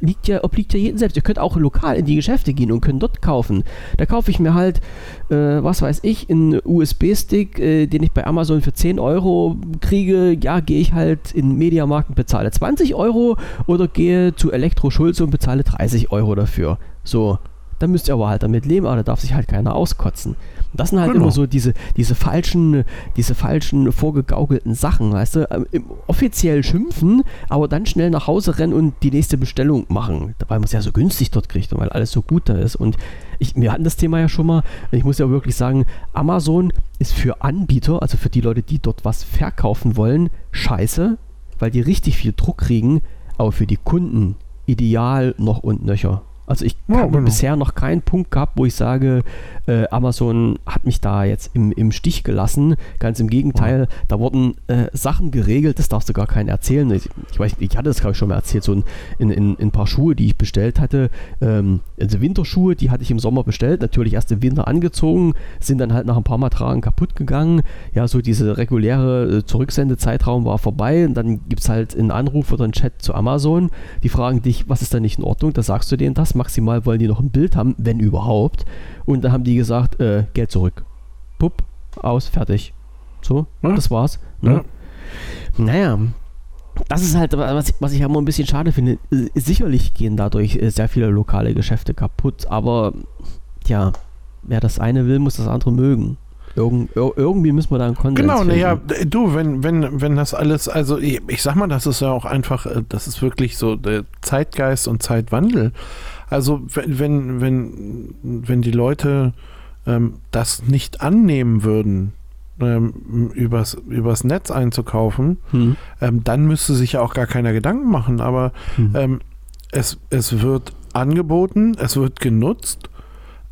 Liegt ja, obliegt ja jedem selbst. Ihr könnt auch lokal in die Geschäfte gehen und könnt dort kaufen. Da kaufe ich mir halt, äh, was weiß ich, einen USB-Stick, äh, den ich bei Amazon für 10 Euro kriege. Ja, gehe ich halt in Mediamarkt und bezahle 20 Euro oder gehe zu Elektro Schulze und bezahle 30 Euro dafür. So, dann müsst ihr aber halt damit leben, aber da darf sich halt keiner auskotzen. Das sind halt Genau. immer so diese, diese falschen, diese falschen vorgegaukelten Sachen, weißt du, Ähm, im- offiziell schimpfen, aber dann schnell nach Hause rennen und die nächste Bestellung machen, weil man es ja so günstig dort kriegt und weil alles so gut da ist. Und ich, wir hatten das Thema ja schon mal, ich muss ja wirklich sagen, Amazon ist für Anbieter, also für die Leute, die dort was verkaufen wollen, scheiße, weil die richtig viel Druck kriegen, aber für die Kunden ideal noch und nöcher. Also ich Ja, habe genau. bisher noch keinen Punkt gehabt, wo ich sage, äh, Amazon hat mich da jetzt im, im Stich gelassen. Ganz im Gegenteil, da wurden äh, Sachen geregelt, das darfst du gar keinen erzählen. Ich, ich weiß, ich hatte das glaube ich schon mal erzählt, so ein, in, in, in ein paar Schuhe, die ich bestellt hatte. Ähm, also Winterschuhe, die hatte ich im Sommer bestellt, natürlich erst im Winter angezogen, sind dann halt nach ein paar Mal tragen kaputt gegangen. Ja, so diese reguläre äh, Zurücksendezeitraum war vorbei und dann gibt es halt einen Anruf oder einen Chat zu Amazon. Die fragen dich, was ist da nicht in Ordnung? Da sagst du denen das. Maximal wollen die noch ein Bild haben, wenn überhaupt. Und dann haben die gesagt, äh, Geld zurück. Pupp, aus, fertig. So, Ja. das war's. Ne? Ja. Naja, das ist halt, was ich, was ich immer ein bisschen schade finde. Äh, Sicherlich gehen dadurch äh, sehr viele lokale Geschäfte kaputt, aber ja, wer das eine will, muss das andere mögen. Irgend, ir irgendwie müssen wir da einen Konsens Genau, naja, du, wenn, wenn, wenn das alles, also ich, ich sag mal, das ist ja auch einfach, äh, das ist wirklich so der Zeitgeist und Zeitwandel. Also wenn, wenn, wenn, wenn die Leute ähm, das nicht annehmen würden, ähm, übers, übers Netz einzukaufen, Hm. ähm, dann müsste sich ja auch gar keiner Gedanken machen. Aber Hm. ähm, es, es wird angeboten, es wird genutzt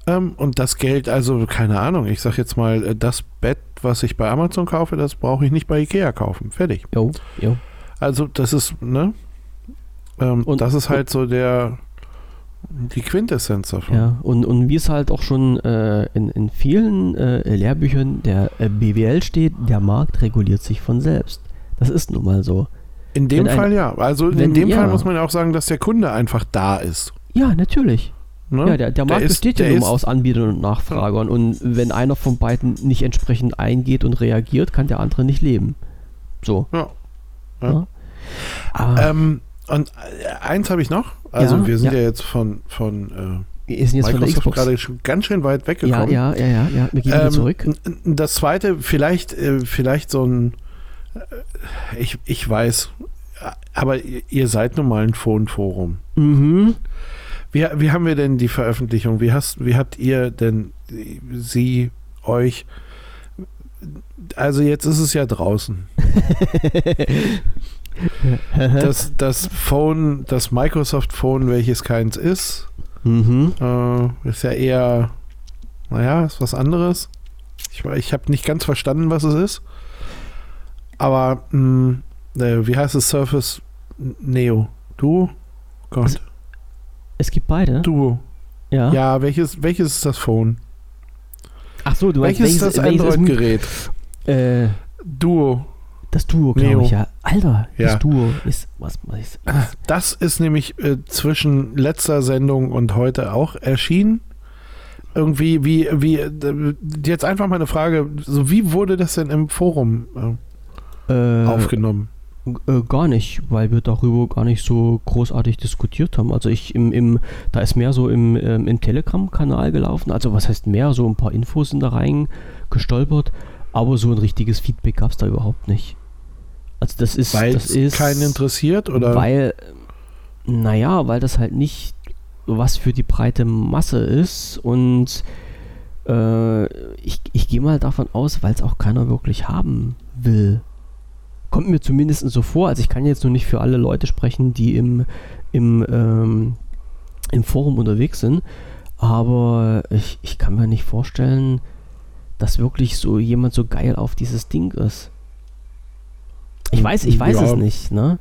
ähm, und das Geld, also keine Ahnung, ich sag jetzt mal, äh, das Bett, was ich bei Amazon kaufe, das brauche ich nicht bei Ikea kaufen. Fertig. Jo, jo. Also das ist, ne? Ähm, Und- das ist halt so der die Quintessenz davon. Ja, und, und wie es halt auch schon äh, in, in vielen äh, Lehrbüchern der äh, BWL steht, der Markt reguliert sich von selbst. Das ist nun mal so. In dem Wenn ein- Fall ja. Also in wenn- dem ja. Fall muss man ja auch sagen, dass der Kunde einfach da ist. Ja, natürlich. Ne? Ja, der, der Markt ist- besteht ja der ist- aus Anbietern und Nachfragern. Und wenn einer von beiden nicht entsprechend eingeht und reagiert, kann der andere nicht leben. So. Ja. Ja. Ja. Aber Ähm, und äh, eins habe ich noch. Also Ja, wir sind ja. jetzt von, von wir sind äh, jetzt von Microsoft Xbox. gerade schon ganz schön weit weggekommen. ja, ja, ja, ja. Wir gehen wieder Ähm, zurück. Das zweite, vielleicht, äh, vielleicht so ein, äh, ich, ich weiß, äh, aber ihr, ihr seid nun mal ein Phone-Forum. Mhm. Wie, wie haben wir denn die Veröffentlichung? Wie, hast, wie habt ihr denn sie, euch, also jetzt ist es ja draußen. Das, das Phone, das Microsoft Phone, welches keins ist, mhm. äh, ist ja eher, naja, ist was anderes. Ich, ich habe nicht ganz verstanden, was es ist. Aber, mh, äh, wie heißt es? Surface Neo? Duo? Gott, Es- Es gibt beide. Duo. ja. Ja, welches, welches ist das Phone? Ach so, du meinst, welches ist das welches Android-Gerät? Äh, Duo. Das Duo, glaube ich, ja. Alter, Ja. das Duo ist, was, was ist, Das ist nämlich äh, zwischen letzter Sendung und heute auch erschienen. Irgendwie, wie, wie, äh, jetzt einfach mal eine Frage, so wie wurde das denn im Forum äh, äh, aufgenommen? Äh, gar nicht, weil wir darüber gar nicht so großartig diskutiert haben. Also ich im, im da ist mehr so im, ähm, im Telegram-Kanal gelaufen. Also was heißt mehr? So ein paar Infos sind da rein gestolpert, aber so ein richtiges Feedback gab es da überhaupt nicht. Also das ist, Weil das ist keinen interessiert oder? weil, naja, weil das halt nicht was für die breite Masse ist und äh, ich, ich gehe mal davon aus, weil es auch keiner wirklich haben will. Kommt mir zumindest so vor. Also ich kann jetzt nur nicht für alle Leute sprechen, die im, im, ähm, im Forum unterwegs sind, aber ich, ich kann mir nicht vorstellen, dass wirklich so jemand so geil auf dieses Ding ist. Ich weiß, ich weiß Ja. es nicht, ne?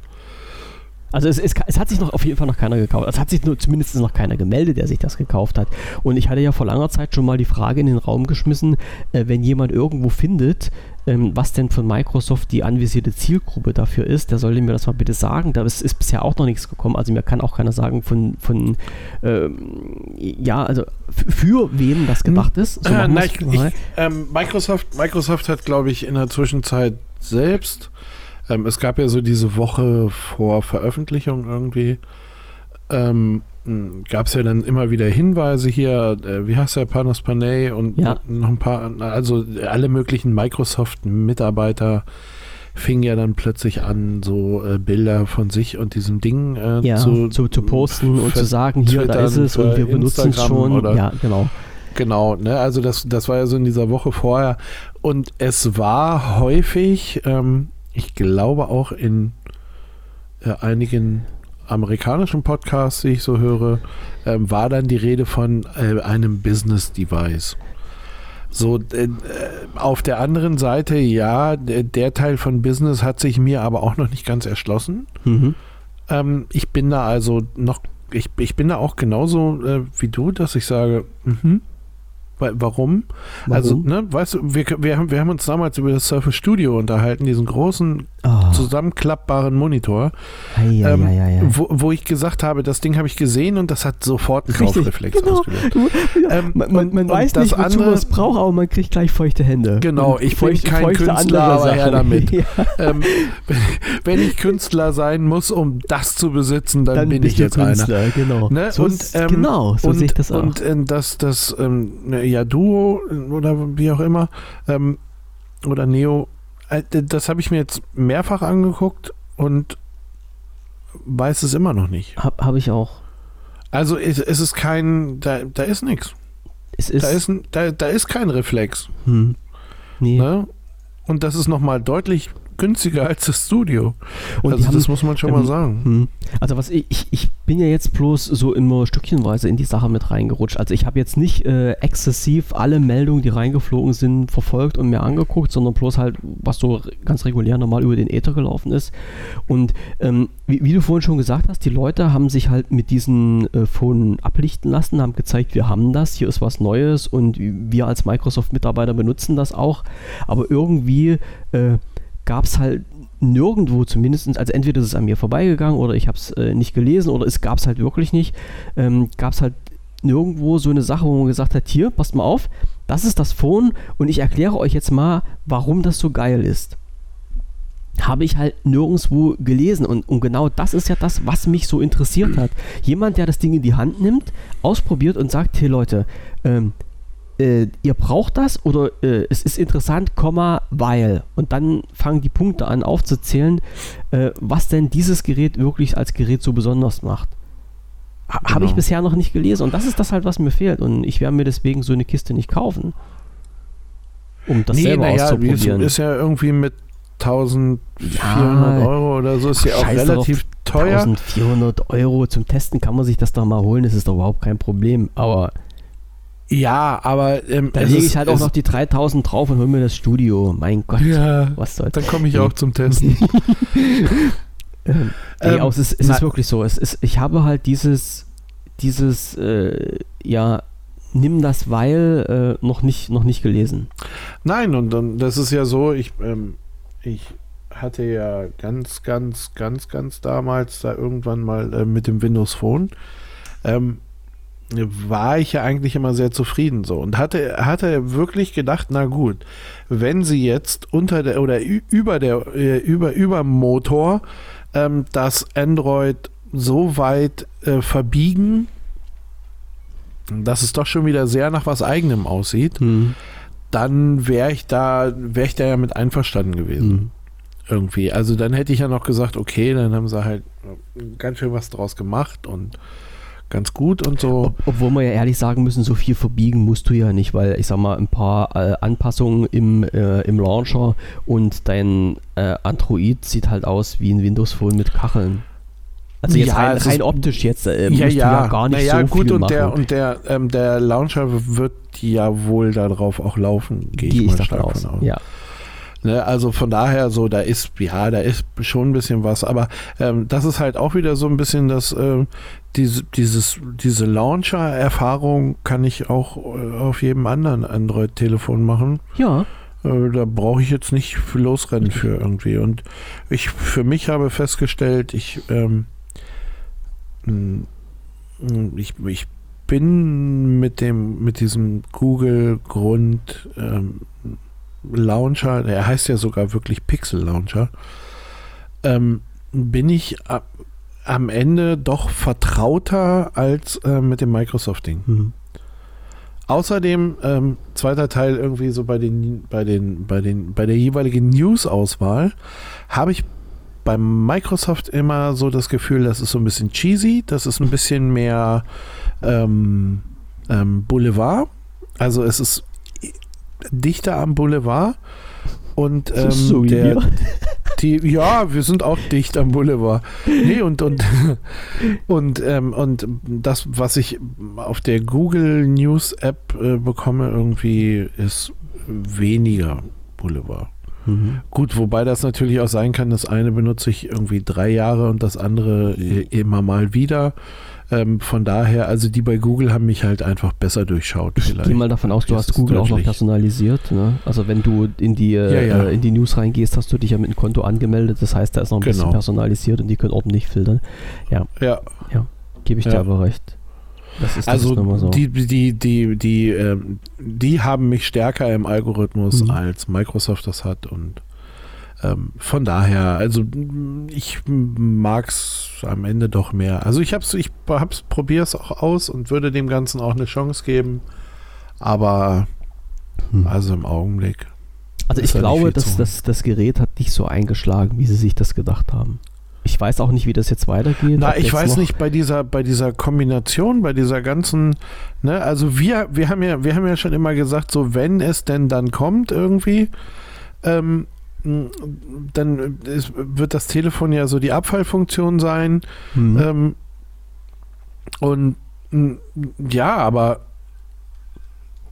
Also es, es, es hat sich noch auf jeden Fall noch keiner gekauft. Es hat sich nur zumindest noch keiner gemeldet, der sich das gekauft hat. Und ich hatte ja vor langer Zeit schon mal die Frage in den Raum geschmissen, äh, wenn jemand irgendwo findet, ähm, was denn von Microsoft die anvisierte Zielgruppe dafür ist, der sollte mir das mal bitte sagen. Da ist, ist bisher auch noch nichts gekommen. Also mir kann auch keiner sagen, von, von ähm, ja, also für wen das gedacht ist. So Äh, na, ich, ich, ähm, Microsoft, Microsoft hat, glaube ich, in der Zwischenzeit selbst, ähm, es gab ja so diese Woche vor Veröffentlichung irgendwie, ähm, gab es ja dann immer wieder Hinweise hier, äh, wie heißt der, Panos Panay und Ja. noch ein paar, also alle möglichen Microsoft-Mitarbeiter fingen ja dann plötzlich an, so äh, Bilder von sich und diesem Ding äh, ja, zu, zu, zu, posten und zu sagen, hier, da ist es und wir benutzen es schon. oder- Ja, genau. Genau, ne? Also das, das war ja so in dieser Woche vorher. Und es war häufig, ähm, ich glaube auch in äh, einigen amerikanischen Podcasts, die ich so höre, ähm, war dann die Rede von äh, einem Business Device. So, äh, auf der anderen Seite, ja, der, der, Teil von Business hat sich mir aber auch noch nicht ganz erschlossen. Mhm. Ähm, ich bin da also noch, ich, ich bin da auch genauso äh, wie du, dass ich sage, mhm, Warum? Warum? Also, ne, weißt du, wir, wir, haben, wir haben uns damals über das Surface Studio unterhalten, diesen großen oh. zusammenklappbaren Monitor, ei, ähm, ei, ei, wo, wo, ich gesagt habe, das Ding habe ich gesehen und das hat sofort einen Kaufreflex genau. ausgelöst. Ähm, man, man, man weiß nicht, wozu man es braucht, aber man kriegt gleich feuchte Hände. Genau, ich bin kein Künstler, aber her damit. ja. ähm, wenn ich Künstler sein muss, um das zu besitzen, dann, dann bin ich jetzt Künstler, einer. Genau, ne? so und, ähm, genau so und, sehe ich das auch. Und äh, das, das ähm, ja, Duo oder wie auch immer, ähm, oder Neo, das habe ich mir jetzt mehrfach angeguckt und weiß es immer noch nicht. Habe hab ich auch. Also es, es ist kein, da, da ist nichts. Es ist, da, ist da, da ist kein Reflex. Hm. Nee. Ne? Und das ist nochmal deutlich günstiger als das Studio. Und also haben, das muss man schon ähm, mal sagen. Hm. Also was ich, ich, ich bin ja jetzt bloß so immer stückchenweise in die Sache mit reingerutscht. Also ich habe jetzt nicht äh, exzessiv alle Meldungen, die reingeflogen sind, verfolgt und mir angeguckt, sondern bloß halt, was so ganz regulär normal über den Äther gelaufen ist. Und ähm, wie, wie, du vorhin schon gesagt hast, die Leute haben sich halt mit diesen äh, Phone ablichten lassen, haben gezeigt, wir haben das, hier ist was Neues und wir als Microsoft-Mitarbeiter benutzen das auch. Aber irgendwie äh, gab es halt nirgendwo zumindest, also entweder ist es an mir vorbeigegangen oder ich habe es äh, nicht gelesen oder es gab es halt wirklich nicht, ähm, gab es halt nirgendwo so eine Sache, wo man gesagt hat, hier, passt mal auf, das ist das Phone und ich erkläre euch jetzt mal, warum das so geil ist. Habe ich halt nirgendwo gelesen und, und genau das ist ja das, was mich so interessiert hat. Jemand, der das Ding in die Hand nimmt, ausprobiert und sagt, hey Leute, ähm, äh, ihr braucht das oder äh, es ist interessant, Komma, weil. Und dann fangen die Punkte an aufzuzählen, äh, was denn dieses Gerät wirklich als Gerät so besonders macht. Ha genau. Habe ich bisher noch nicht gelesen und das ist das halt, was mir fehlt. Und ich werde mir deswegen so eine Kiste nicht kaufen. Um das nee, selber ja, auszuprobieren. Ist, ist ja irgendwie mit 1400 ja, Euro oder so, ist ja auch relativ teuer. 1400 Euro zum Testen kann man sich das doch mal holen, das ist doch überhaupt kein Problem. Aber ja, aber ähm, da lege ich halt auch noch die 3000 drauf und hol mir das Studio. Mein Gott, ja, was soll's. Dann komme ich auch zum Testen. ähm, ähm, es ist, es ist wirklich so. Es ist, ich habe halt dieses, dieses, äh, ja, nimm das weil äh, noch nicht, noch nicht gelesen. Nein, und dann, das ist ja so, ich, ähm, ich hatte ja ganz, ganz, ganz, ganz damals da irgendwann mal äh, mit dem Windows Phone. Ähm, war ich ja eigentlich immer sehr zufrieden so und hatte, hatte wirklich gedacht, na gut, wenn sie jetzt unter der oder über der äh, über über Motor ähm, das Android so weit äh, verbiegen, dass es doch schon wieder sehr nach was eigenem aussieht, mhm. dann wäre ich da wäre ich da ja mit einverstanden gewesen. Mhm. Irgendwie. Also dann hätte ich ja noch gesagt, okay, dann haben sie halt ganz schön was draus gemacht und ganz gut und so. Ob, obwohl wir ja ehrlich sagen müssen, so viel verbiegen musst du ja nicht, weil ich sag mal, ein paar äh, Anpassungen im, äh, im Launcher und dein äh, Android sieht halt aus wie ein Windows Phone mit Kacheln. Also jetzt ja, rein, rein optisch jetzt äh, ja, ja. ja gar nicht naja, so gut, viel und machen. Der, und der, ähm, der Launcher wird ja wohl darauf auch laufen, gehe ich, mal stark aus. von aus. Ja. Ne, also von daher so, da ist, ja, da ist schon ein bisschen was, aber ähm, das ist halt auch wieder so ein bisschen das, äh, diese, dieses, diese Launcher-Erfahrung kann ich auch äh, auf jedem anderen Android-Telefon machen. Ja. Äh, da brauche ich jetzt nicht losrennen für irgendwie. Und ich für mich habe festgestellt, ich, ähm, hm, ich, ich bin mit dem, mit diesem Google Grund ähm, Launcher, der heißt ja sogar wirklich Pixel Launcher, ähm, bin ich ab, am Ende doch vertrauter als äh, mit dem Microsoft-Ding. Mhm. Außerdem, ähm, zweiter Teil irgendwie so bei den, bei den, bei den, bei der jeweiligen News-Auswahl habe ich beim Microsoft immer so das Gefühl, das ist so ein bisschen cheesy, das ist ein bisschen mehr ähm, ähm, Boulevard. Also es ist dichter am Boulevard und ähm, so der, Die, ja, wir sind auch dicht am Boulevard. Nee, und, und, und, ähm, und das, was ich auf der Google News App äh, bekomme, irgendwie ist weniger Boulevard. Mhm. Gut, wobei das natürlich auch sein kann, das eine benutze ich irgendwie drei Jahre und das andere immer mal wieder. Ähm, von daher, also die bei Google haben mich halt einfach besser durchschaut. Ich gehe mal davon aus, du hast Google auch noch personalisiert. Ne? Also wenn du in die, ja, ja. Äh, in die News reingehst, hast du dich ja mit einem Konto angemeldet. Das heißt, da ist noch ein genau. bisschen personalisiert und die können ordentlich filtern. Ja. Ja. ja. Gebe ich dir aber recht. Das ist, das also so. die, die, die, die, ähm, die haben mich stärker im Algorithmus, mhm. als Microsoft das hat und ähm, von daher, also ich mag es am Ende doch mehr. Also ich hab's, ich hab's, probiere es auch aus und würde dem Ganzen auch eine Chance geben. Aber hm. also im Augenblick. Also ich glaube, dass das, das Gerät hat nicht so eingeschlagen, wie sie sich das gedacht haben. Ich weiß auch nicht, wie das jetzt weitergeht. Na, ich weiß nicht, bei dieser, bei dieser Kombination, bei dieser ganzen, ne, also wir, wir haben ja, wir haben ja schon immer gesagt, so wenn es denn dann kommt irgendwie, ähm, dann ist, wird das Telefon ja so die Abfallfunktion sein. Mhm. Ähm, und ja, aber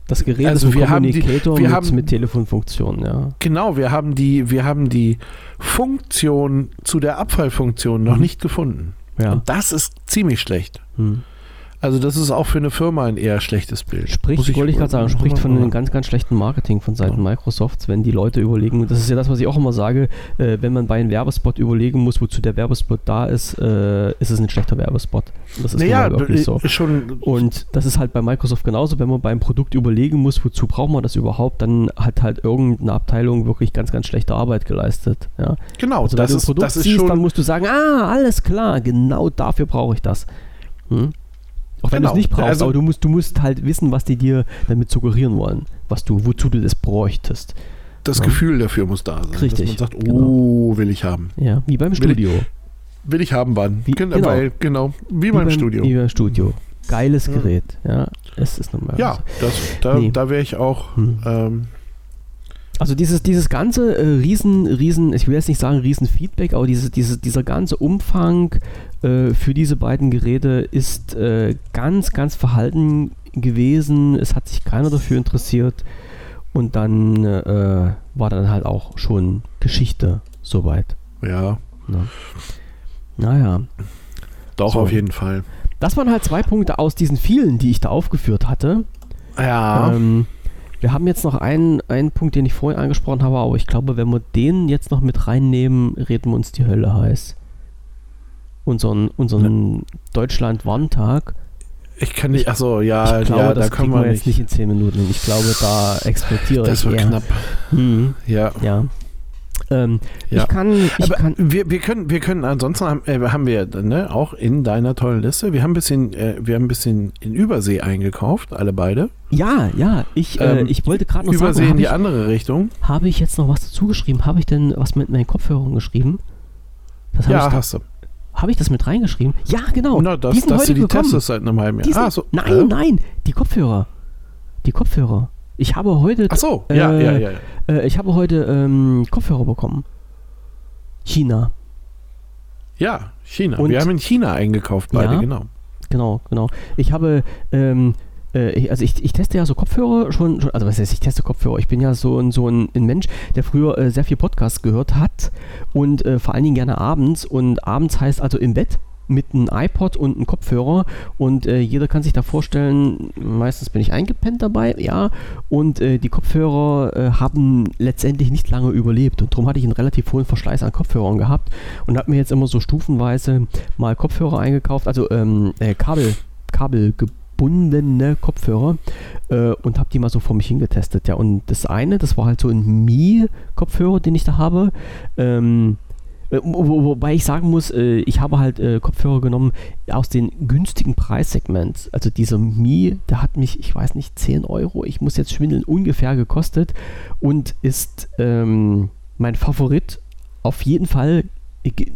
das Gerät also ist ein wir Kommunikator haben die, wir mit, haben, mit Telefonfunktion, ja. Genau, wir haben die, wir haben die Funktion zu der Abfallfunktion noch mhm. nicht gefunden. Ja. Und das ist ziemlich schlecht. Mhm. Also das ist auch für eine Firma ein eher schlechtes Bild. Spricht, ich, wollte ich gerade sagen, spricht von einem ganz, ganz schlechten Marketing von Seiten ja. Microsofts, wenn die Leute überlegen, das ist ja das, was ich auch immer sage, äh, wenn man bei einem Werbespot überlegen muss, wozu der Werbespot da ist, äh, ist es ein schlechter Werbespot. Das ist naja, wirklich so. Schon Und das ist halt bei Microsoft genauso, wenn man beim Produkt überlegen muss, wozu braucht man das überhaupt, dann hat halt irgendeine Abteilung wirklich ganz, ganz schlechte Arbeit geleistet. Ja? Genau, also, wenn das du ein Produkt das siehst, dann musst du sagen, ah, alles klar, genau dafür brauche ich das. Hm? Auch wenn genau. du es nicht brauchst, also, aber du musst, du musst halt wissen, was die dir damit suggerieren wollen, was du, wozu du das bräuchtest. Das ja. Gefühl dafür muss da sein. Richtig. Dass man sagt, genau. oh, genau. will ich haben. Ja, wie beim Studio. Will ich, will ich haben, wann? Wie, genau. Weil, genau, wie, wie beim, beim, Studio. Wie beim Studio. Geiles. Gerät, ja. Es ist nochmal. Ja, das, da, nee. da wäre ich auch. Hm. Ähm, also dieses, dieses ganze äh, riesen, riesen, ich will jetzt nicht sagen riesen Feedback, aber dieses, dieses, dieser ganze Umfang äh, für diese beiden Geräte ist äh, ganz, ganz verhalten gewesen. Es hat sich keiner dafür interessiert. Und dann äh, war dann halt auch schon Geschichte soweit. Ja. Na. Naja. Doch, so. auf jeden Fall. Das waren halt zwei Punkte aus diesen vielen, die ich da aufgeführt hatte. Ja. Ähm, wir haben jetzt noch einen, einen Punkt, den ich vorhin angesprochen habe, aber ich glaube, wenn wir den jetzt noch mit reinnehmen, reden wir uns die Hölle heiß. Unseren, unseren ja. Deutschland-Warntag. Ich kann nicht, achso, ja, ich glaube, ja, das da kommen wir jetzt nicht in 10 Minuten. Ich glaube, da explodiere das ich. Das wird knapp. Hm. Ja. Ja. Ähm, ja. Ich kann, ich Aber kann. Wir, wir können, wir können, ansonsten haben, äh, haben wir ne, auch in deiner tollen Liste, wir haben ein bisschen, äh, wir haben ein bisschen in Übersee eingekauft, alle beide. Ja, ja, ich, äh, ähm, ich wollte gerade noch Übersee sagen. in die ich, andere Richtung. Habe ich jetzt noch was dazu geschrieben? Habe ich denn was mit meinen Kopfhörern geschrieben? ja, hast du. Habe ich das mit reingeschrieben? Ja, genau. Na, das, die dass du die testest seit einem halben Jahr. ah, so. Nein, äh? nein, die Kopfhörer. Die Kopfhörer. Ich habe heute. Ach so, ja, äh, ja, ja. ja. Äh, ich habe heute ähm, Kopfhörer bekommen. China. Ja, China. Und wir haben in China eingekauft, beide, ja, genau. Genau, genau. Ich habe, ähm, äh, also ich, ich teste ja so Kopfhörer schon, schon, also was heißt, ich teste Kopfhörer. Ich bin ja so, ein, so ein, ein Mensch, der früher äh, sehr viel Podcasts gehört hat und äh, vor allen Dingen gerne abends. Und abends heißt also im Bett mit einem iPod und einem Kopfhörer. Und äh, jeder kann sich da vorstellen, meistens bin ich eingepennt dabei, ja, und äh, die Kopfhörer äh, haben letztendlich nicht lange überlebt. Und darum hatte ich einen relativ hohen Verschleiß an Kopfhörern gehabt und habe mir jetzt immer so stufenweise mal Kopfhörer eingekauft, also ähm, äh, Kabel, kabelgebundene Kopfhörer äh, und habe die mal so vor mich hingetestet, ja, und das eine, das war halt so ein Mi-Kopfhörer, den ich da habe, ähm, äh, wobei ich sagen muss, äh, ich habe halt äh, Kopfhörer genommen aus den günstigen Preissegments. Also dieser Mi, der hat mich, ich weiß nicht, 10 Euro, ich muss jetzt schwindeln, ungefähr gekostet und ist ähm, mein Favorit auf jeden Fall.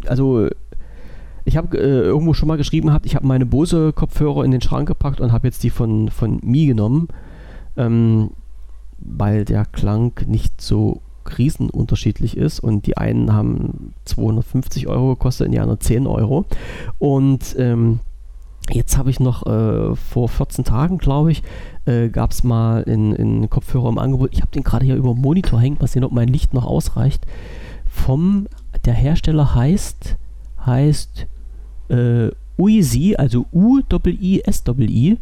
Also ich habe äh, irgendwo schon mal geschrieben gehabt, ich habe meine Bose Kopfhörer in den Schrank gepackt und habe jetzt die von, von Mi genommen, ähm, weil der Klang nicht so riesen unterschiedlich ist und die einen haben 250 Euro gekostet und die anderen 10 Euro. Und ähm, Jetzt habe ich noch äh, vor 14 Tagen, glaube ich, äh, gab es mal in, in Kopfhörer im Angebot. Ich habe den gerade hier über dem Monitor hängen, mal sehen, ob mein Licht noch ausreicht. Vom, der Hersteller heißt, heißt äh, Uisi, also U-I-I-S-I.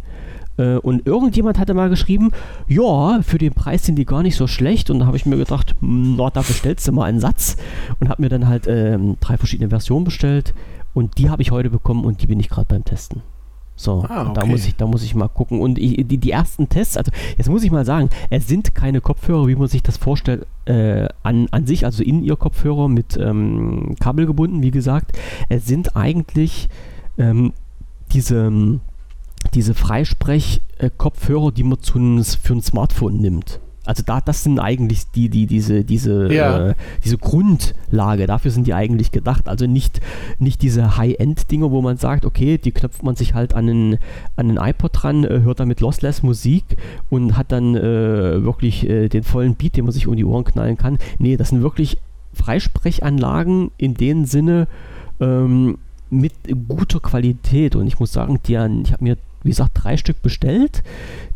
Äh, und irgendjemand hatte mal geschrieben, ja, für den Preis sind die gar nicht so schlecht. Und da habe ich mir gedacht, hm, na, da bestellst du mal einen Satz. Und habe mir dann halt ähm, drei verschiedene Versionen bestellt. Und die habe ich heute bekommen und die bin ich gerade beim Testen. So, ah, okay. da, muss ich, da muss ich mal gucken. Und ich, die, die ersten Tests, also jetzt muss ich mal sagen, es sind keine Kopfhörer, wie man sich das vorstellt, äh, an, an sich, also in ihr Kopfhörer mit ähm, Kabel gebunden, wie gesagt. Es sind eigentlich ähm, diese, diese Freisprech-Kopfhörer, die man zu, für ein Smartphone nimmt. Also da, das sind eigentlich die, die, diese, diese, ja. äh, diese Grundlage, dafür sind die eigentlich gedacht. Also nicht, nicht diese High-End-Dinger, wo man sagt, okay, die knöpft man sich halt an einen, an einen iPod dran, äh, hört damit Lossless Musik und hat dann äh, wirklich äh, den vollen Beat, den man sich um die Ohren knallen kann. Nee, das sind wirklich Freisprechanlagen in dem Sinne ähm, mit guter Qualität. Und ich muss sagen, die, ich habe mir, wie gesagt, drei Stück bestellt.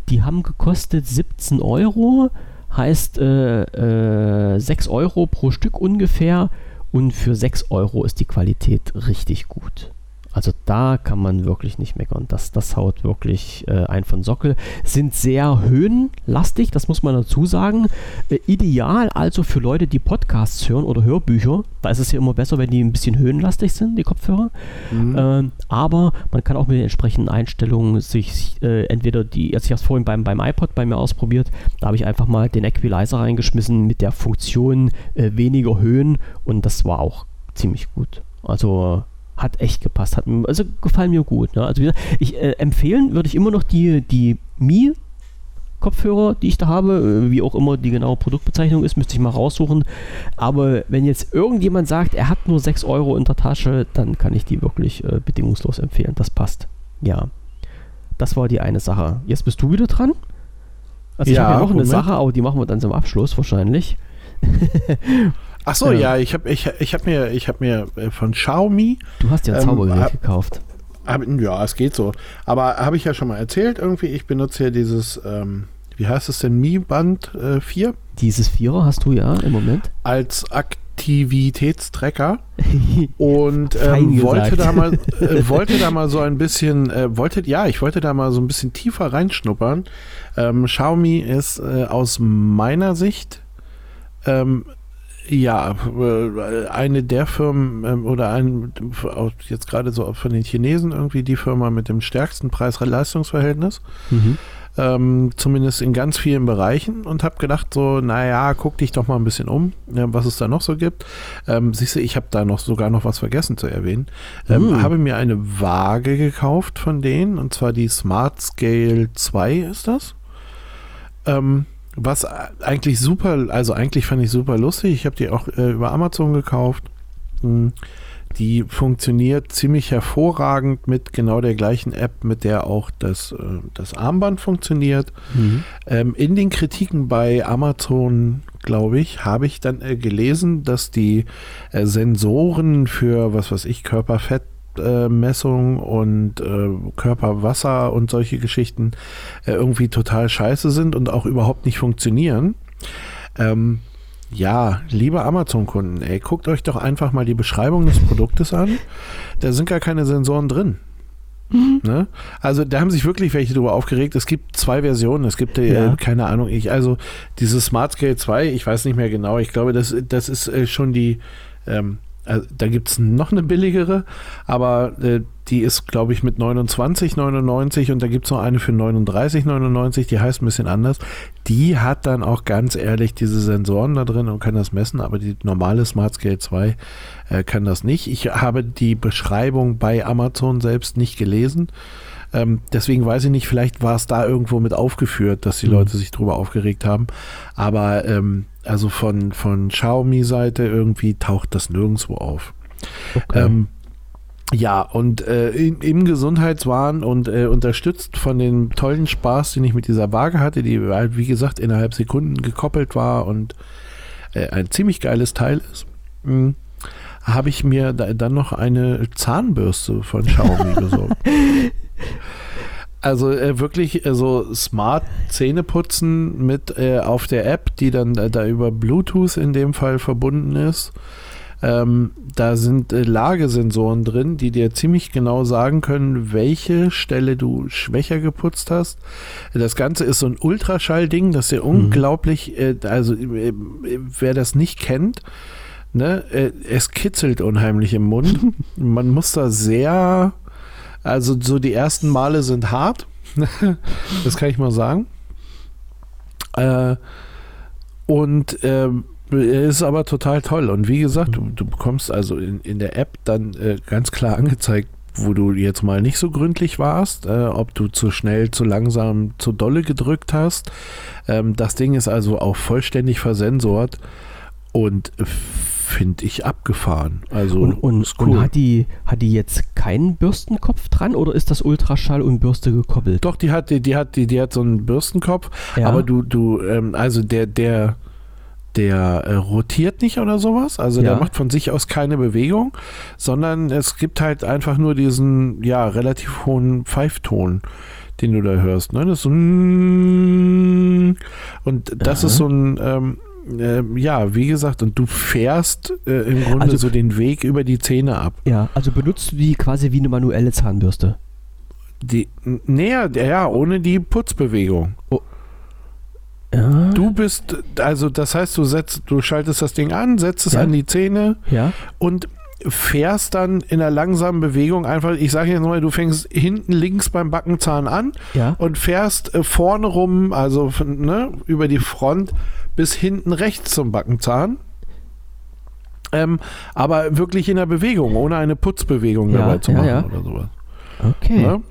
Die haben gekostet 17 Euro, heißt äh, äh, 6 Euro pro Stück ungefähr. Und für 6 Euro ist die Qualität richtig gut. Also da kann man wirklich nicht meckern. Das, das haut wirklich äh, ein von Sockel. Sind sehr höhenlastig, das muss man dazu sagen. Äh, ideal also für Leute, die Podcasts hören oder Hörbücher. Da ist es ja immer besser, wenn die ein bisschen höhenlastig sind, die Kopfhörer. Mhm. Ähm, aber man kann auch mit den entsprechenden Einstellungen sich äh, entweder die, also ich habe es vorhin beim, beim iPod bei mir ausprobiert, da habe ich einfach mal den Equalizer reingeschmissen mit der Funktion äh, weniger Höhen und das war auch ziemlich gut. Also hat echt gepasst. Hat, also gefallen mir gut. Ne? Also ich äh, empfehlen würde ich immer noch die, die Mi Kopfhörer, die ich da habe, äh, wie auch immer die genaue Produktbezeichnung ist, müsste ich mal raussuchen. Aber wenn jetzt irgendjemand sagt, er hat nur 6 Euro in der Tasche, dann kann ich die wirklich äh, bedingungslos empfehlen. Das passt. Ja. Das war die eine Sache. Jetzt bist du wieder dran. Also ich habe ja auch Moment. eine Sache, aber die machen wir dann zum Abschluss wahrscheinlich. Ach so, ja, ja ich habe ich, ich hab mir, ich hab mir äh, von Xiaomi. Du hast ja ein Zaubergerät ähm, gekauft. Hab, ja, es geht so. Aber habe ich ja schon mal erzählt, irgendwie, ich benutze ja dieses, ähm, wie heißt es denn, Mi Band äh, 4? Dieses Vierer hast du ja im Moment. Als Aktivitätstracker und ähm, wollte da mal äh, wollte da mal so ein bisschen äh, wollte ja ich wollte da mal so ein bisschen tiefer reinschnuppern ähm, Xiaomi ist äh, aus meiner Sicht ähm, ja, äh, eine der Firmen ähm, oder ein, jetzt gerade so von den Chinesen irgendwie die Firma mit dem stärksten Preis-Leistungsverhältnis. Mhm. Ähm, zumindest in ganz vielen Bereichen und habe gedacht so, naja, guck dich doch mal ein bisschen um, was es da noch so gibt. Ähm, siehst du, ich habe da noch sogar noch was vergessen zu erwähnen. Ähm, mhm. Habe mir eine Waage gekauft von denen und zwar die Smart Scale 2 ist das. Ähm, was eigentlich super, also eigentlich fand ich super lustig. Ich habe die auch äh, über Amazon gekauft. Hm. Die funktioniert ziemlich hervorragend mit genau der gleichen App, mit der auch das, äh, das Armband funktioniert. Mhm. Ähm, in den Kritiken bei Amazon, glaube ich, habe ich dann äh, gelesen, dass die äh, Sensoren für, was weiß ich, Körperfett Blutmessung und äh, Körperwasser und solche Geschichten äh, irgendwie total scheiße sind und auch überhaupt nicht funktionieren. Ähm, ja, liebe Amazon-Kunden, ey, guckt euch doch einfach mal die Beschreibung des Produktes an. Da sind gar keine Sensoren drin. Mhm. Ne? Also da haben sich wirklich welche darüber aufgeregt. Es gibt zwei Versionen. Es gibt äh, ja. keine Ahnung. Ich also dieses Smart Scale 2, ich weiß nicht mehr genau. Ich glaube, das, das ist äh, schon die ähm, also, da gibt es noch eine billigere, aber äh, die ist, glaube ich, mit 29,99 und da gibt es noch eine für 39,99, die heißt ein bisschen anders. Die hat dann auch ganz ehrlich diese Sensoren da drin und kann das messen, aber die normale Smart Scale 2 äh, kann das nicht. Ich habe die Beschreibung bei Amazon selbst nicht gelesen. Ähm, deswegen weiß ich nicht, vielleicht war es da irgendwo mit aufgeführt, dass die mhm. Leute sich drüber aufgeregt haben. Aber ähm, also von, von Xiaomi-Seite irgendwie taucht das nirgendwo auf. Okay. Ähm, ja, und äh, im, im Gesundheitswahn und äh, unterstützt von dem tollen Spaß, den ich mit dieser Waage hatte, die halt, wie gesagt, innerhalb Sekunden gekoppelt war und äh, ein ziemlich geiles Teil ist, mh, habe ich mir da, dann noch eine Zahnbürste von Xiaomi besorgt. Also äh, wirklich äh, so smart Zähneputzen mit äh, auf der App, die dann äh, da über Bluetooth in dem Fall verbunden ist. Ähm, da sind äh, Lagesensoren drin, die dir ziemlich genau sagen können, welche Stelle du schwächer geputzt hast. Das Ganze ist so ein Ultraschallding, das dir mhm. unglaublich, äh, also wer das nicht kennt, ne, es kitzelt unheimlich im Mund. Man muss da sehr, also so die ersten Male sind hart, das kann ich mal sagen. Äh, und ähm, ist aber total toll. Und wie gesagt, du, du bekommst also in, in der App dann äh, ganz klar angezeigt, wo du jetzt mal nicht so gründlich warst, äh, ob du zu schnell, zu langsam, zu dolle gedrückt hast. Ähm, das Ding ist also auch vollständig versensort und finde ich abgefahren. Also und, und, cool. und, hat, die, hat die jetzt keinen Bürstenkopf dran oder ist das Ultraschall und Bürste gekoppelt? Doch, die hat, die, die hat, die, die hat so einen Bürstenkopf, ja. aber du, du, ähm, also der, der der äh, rotiert nicht oder sowas. Also ja. der macht von sich aus keine Bewegung, sondern es gibt halt einfach nur diesen, ja, relativ hohen Pfeifton, den du da hörst. Ne? Das ist so und das Aha. ist so ein, ähm, äh, ja, wie gesagt, und du fährst äh, im Grunde also, so den Weg über die Zähne ab. Ja, also benutzt du die quasi wie eine manuelle Zahnbürste. Die, näher, ja, ohne die Putzbewegung. Oh, ja. Du bist, also das heißt, du setzt, du schaltest das Ding an, setzt es ja. an die Zähne ja. und fährst dann in einer langsamen Bewegung einfach, ich sage jetzt mal, du fängst hinten links beim Backenzahn an ja. und fährst äh, vorne rum, also ne, über die Front bis hinten rechts zum Backenzahn. Ähm, aber wirklich in der Bewegung, ohne eine Putzbewegung ja, dabei zu machen ja, oder sowas. Okay. Ne?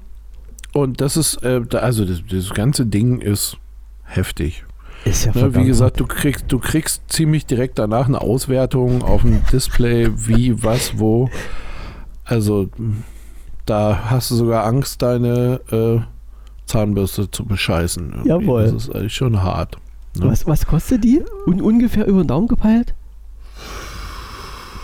Und das ist, äh, also das, das ganze Ding ist heftig. Ist ja ne, Wie gesagt, du kriegst, du kriegst ziemlich direkt danach eine Auswertung auf dem Display, wie, was, wo. Also da hast du sogar Angst, deine äh, Zahnbürste zu bescheißen. Irgendwie. Jawohl. Das ist eigentlich schon hart. Ne? Was, was kostet die? Un ungefähr über den Daumen gepeilt?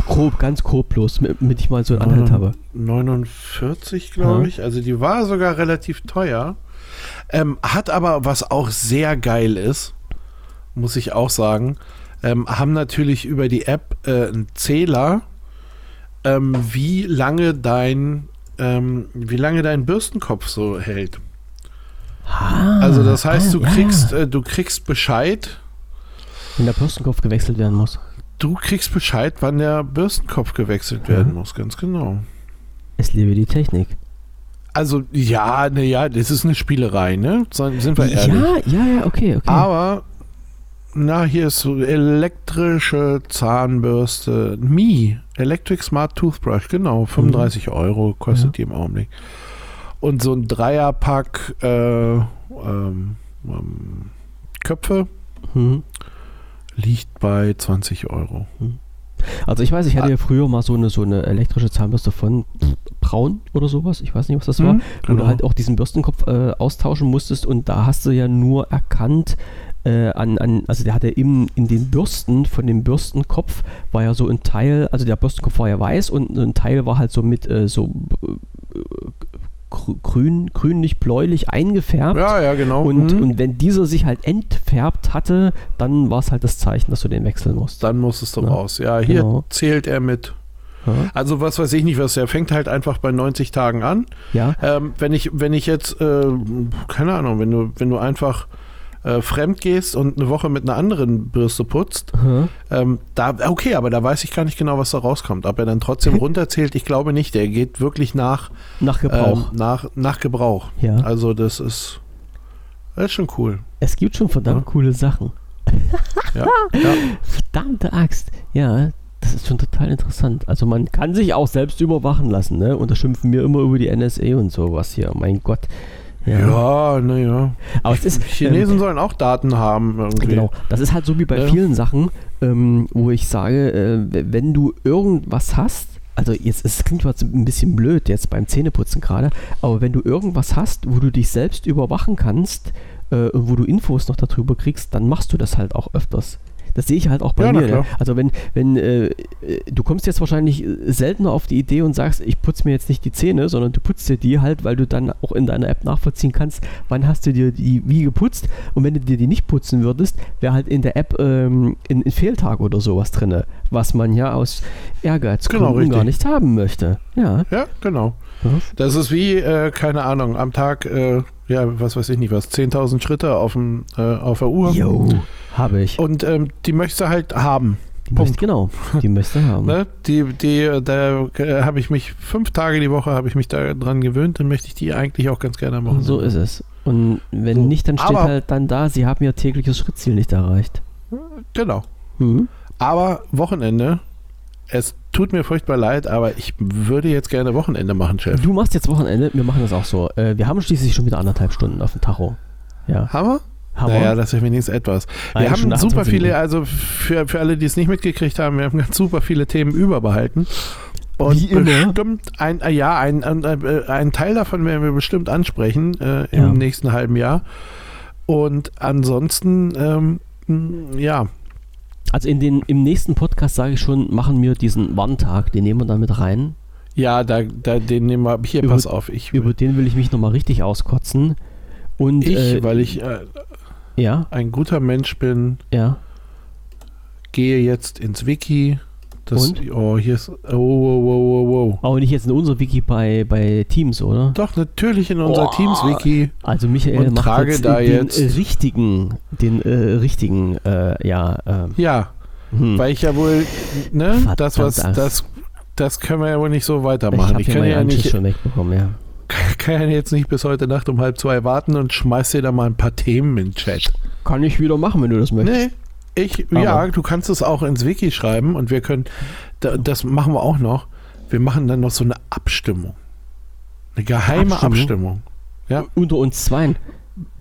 Grob, ganz grob bloß, damit ich mal so einen Anhalt habe. 49, glaube ja. ich. Also die war sogar relativ teuer. Ähm, hat aber, was auch sehr geil ist, muss ich auch sagen, ähm, haben natürlich über die App äh, einen Zähler, ähm, wie lange dein ähm, wie lange dein Bürstenkopf so hält. Ah, also das heißt, du ah, kriegst, äh, du kriegst Bescheid. Wenn der Bürstenkopf gewechselt werden muss. Du kriegst Bescheid, wann der Bürstenkopf gewechselt werden mhm. muss, ganz genau. Es liebe die Technik. Also, ja, naja, das ist eine Spielerei, ne? Sind wir ehrlich? Ja, ja, ja, okay, okay. Aber, na, hier ist so elektrische Zahnbürste. Mi, Electric Smart Toothbrush, genau, 35 mhm. Euro kostet ja. die im Augenblick. Und so ein Dreierpack äh, ähm, ähm, Köpfe mhm. liegt bei 20 Euro. Mhm. Also ich weiß, ich hatte ah. ja früher mal so eine, so eine elektrische Zahnbürste von Braun oder sowas, ich weiß nicht, was das mhm, war, genau. wo du genau. halt auch diesen Bürstenkopf äh, austauschen musstest und da hast du ja nur erkannt, äh, an, an, also der hatte im, in den Bürsten von dem Bürstenkopf war ja so ein Teil, also der Bürstenkopf war ja weiß und ein Teil war halt so mit äh, so äh, grün, grünlich, bläulich eingefärbt. Ja, ja, genau. Und, mhm. und wenn dieser sich halt entfärbt hatte, dann war es halt das Zeichen, dass du den wechseln musst. Dann musstest du ja. raus. Ja, hier genau. zählt er mit. Also was weiß ich nicht, was er fängt halt einfach bei 90 Tagen an. Ja. Ähm, wenn ich, wenn ich jetzt, äh, keine Ahnung, wenn du, wenn du einfach äh, fremd gehst und eine Woche mit einer anderen Bürste putzt, mhm. ähm, da, okay, aber da weiß ich gar nicht genau, was da rauskommt. Ob er dann trotzdem runterzählt, ich glaube nicht. Der geht wirklich nach, nach Gebrauch. Ähm, nach, nach Gebrauch. Ja. Also das ist, das ist schon cool. Es gibt schon verdammt ja. coole Sachen. ja, ja. Verdammte Axt. Ja, das ist schon total interessant. Also man kann sich auch selbst überwachen lassen, ne? Und da schimpfen wir immer über die NSA und sowas hier. Mein Gott. Ja, naja. Ne, Aber es ist. Chinesen ähm, sollen auch Daten haben. Irgendwie. Genau. Das ist halt so wie bei ja. vielen Sachen, ähm, wo ich sage, äh, wenn du irgendwas hast, also jetzt es klingt jetzt ein bisschen blöd jetzt beim Zähneputzen gerade, aber wenn du irgendwas hast, wo du dich selbst überwachen kannst äh, und wo du Infos noch darüber kriegst, dann machst du das halt auch öfters. Das sehe ich halt auch bei Ja, mir. Ne? Also wenn, wenn äh, äh, du kommst jetzt wahrscheinlich seltener auf die Idee und sagst, ich putze mir jetzt nicht die Zähne, sondern du putzt dir die halt, weil du dann auch in deiner App nachvollziehen kannst, wann hast du dir die wie geputzt und wenn du dir die nicht putzen würdest, wäre halt in der App ähm, ein, Fehltag oder sowas drin, was man ja aus Ehrgeizgründen Genau, gar nicht haben möchte. Ja. Ja, genau. Mhm. Das ist wie, äh, keine Ahnung, am Tag, äh, ja, was weiß ich nicht was, 10.000 Schritte auf, dem, äh, auf der Uhr. Jo, habe ich. Und ähm, die möchtest du halt haben. Die Punkt. möchte, genau, die möchte haben. Ne? Die, die, da äh, habe ich mich fünf Tage die Woche habe ich mich daran gewöhnt, dann möchte ich die eigentlich auch ganz gerne machen. So ist es. Und wenn So. nicht, dann steht Aber- halt dann da, sie haben ihr tägliches Schrittziel nicht erreicht. Genau. Mhm. Aber Wochenende, es tut mir furchtbar leid, aber ich würde jetzt gerne Wochenende machen, Chef. Du machst jetzt Wochenende, wir machen das auch so. Äh, wir haben schließlich schon wieder anderthalb Stunden auf dem Tacho. Ja, Haben wir? haben naja, das ist wenigstens etwas. Eine Wir haben Stunde super 28 viele, also für, für alle, die es nicht mitgekriegt haben, wir haben ganz super viele Themen überbehalten. Und Wie immer. bestimmt ein, äh, ja, ein, ein, äh, ein Teil davon werden wir bestimmt ansprechen äh, im Ja. nächsten halben Jahr. Und ansonsten, ähm, ja, Also in den, im nächsten Podcast sage ich schon, machen wir diesen Warntag, den nehmen wir dann mit rein. ja, da, da, den nehmen wir, hier, Über- pass auf, ich, Über den will ich mich nochmal richtig auskotzen. Und ich äh, weil ich äh, ja, ein guter Mensch bin, ja. gehe jetzt ins Wiki. Das, Und? Oh, hier ist, oh, wow, wow, wow, wow. Aber nicht jetzt in unser Wiki bei, bei Teams, oder? Doch, natürlich in unser Oh. Teams-Wiki. Also Michael Und macht trage jetzt da den jetzt- richtigen, den äh, richtigen, äh, ja, ähm, Ja, hm. weil ich ja wohl, ne, das was, Verdammt. das, das können wir ja wohl nicht so ich weitermachen. Ich, hier kann, ja nicht, schon wegbekommen, ja. kann ja jetzt nicht bis heute Nacht um halb zwei warten und schmeiß dir da mal ein paar Themen in den Chat. Kann ich wieder machen, wenn du das möchtest. Nee, ich, Aber- ja, du kannst es auch ins Wiki schreiben und wir können, da, das machen wir auch noch. Wir machen dann noch so eine Abstimmung. Eine geheime Abstimmung? Abstimmung. Ja. Unter uns zweien.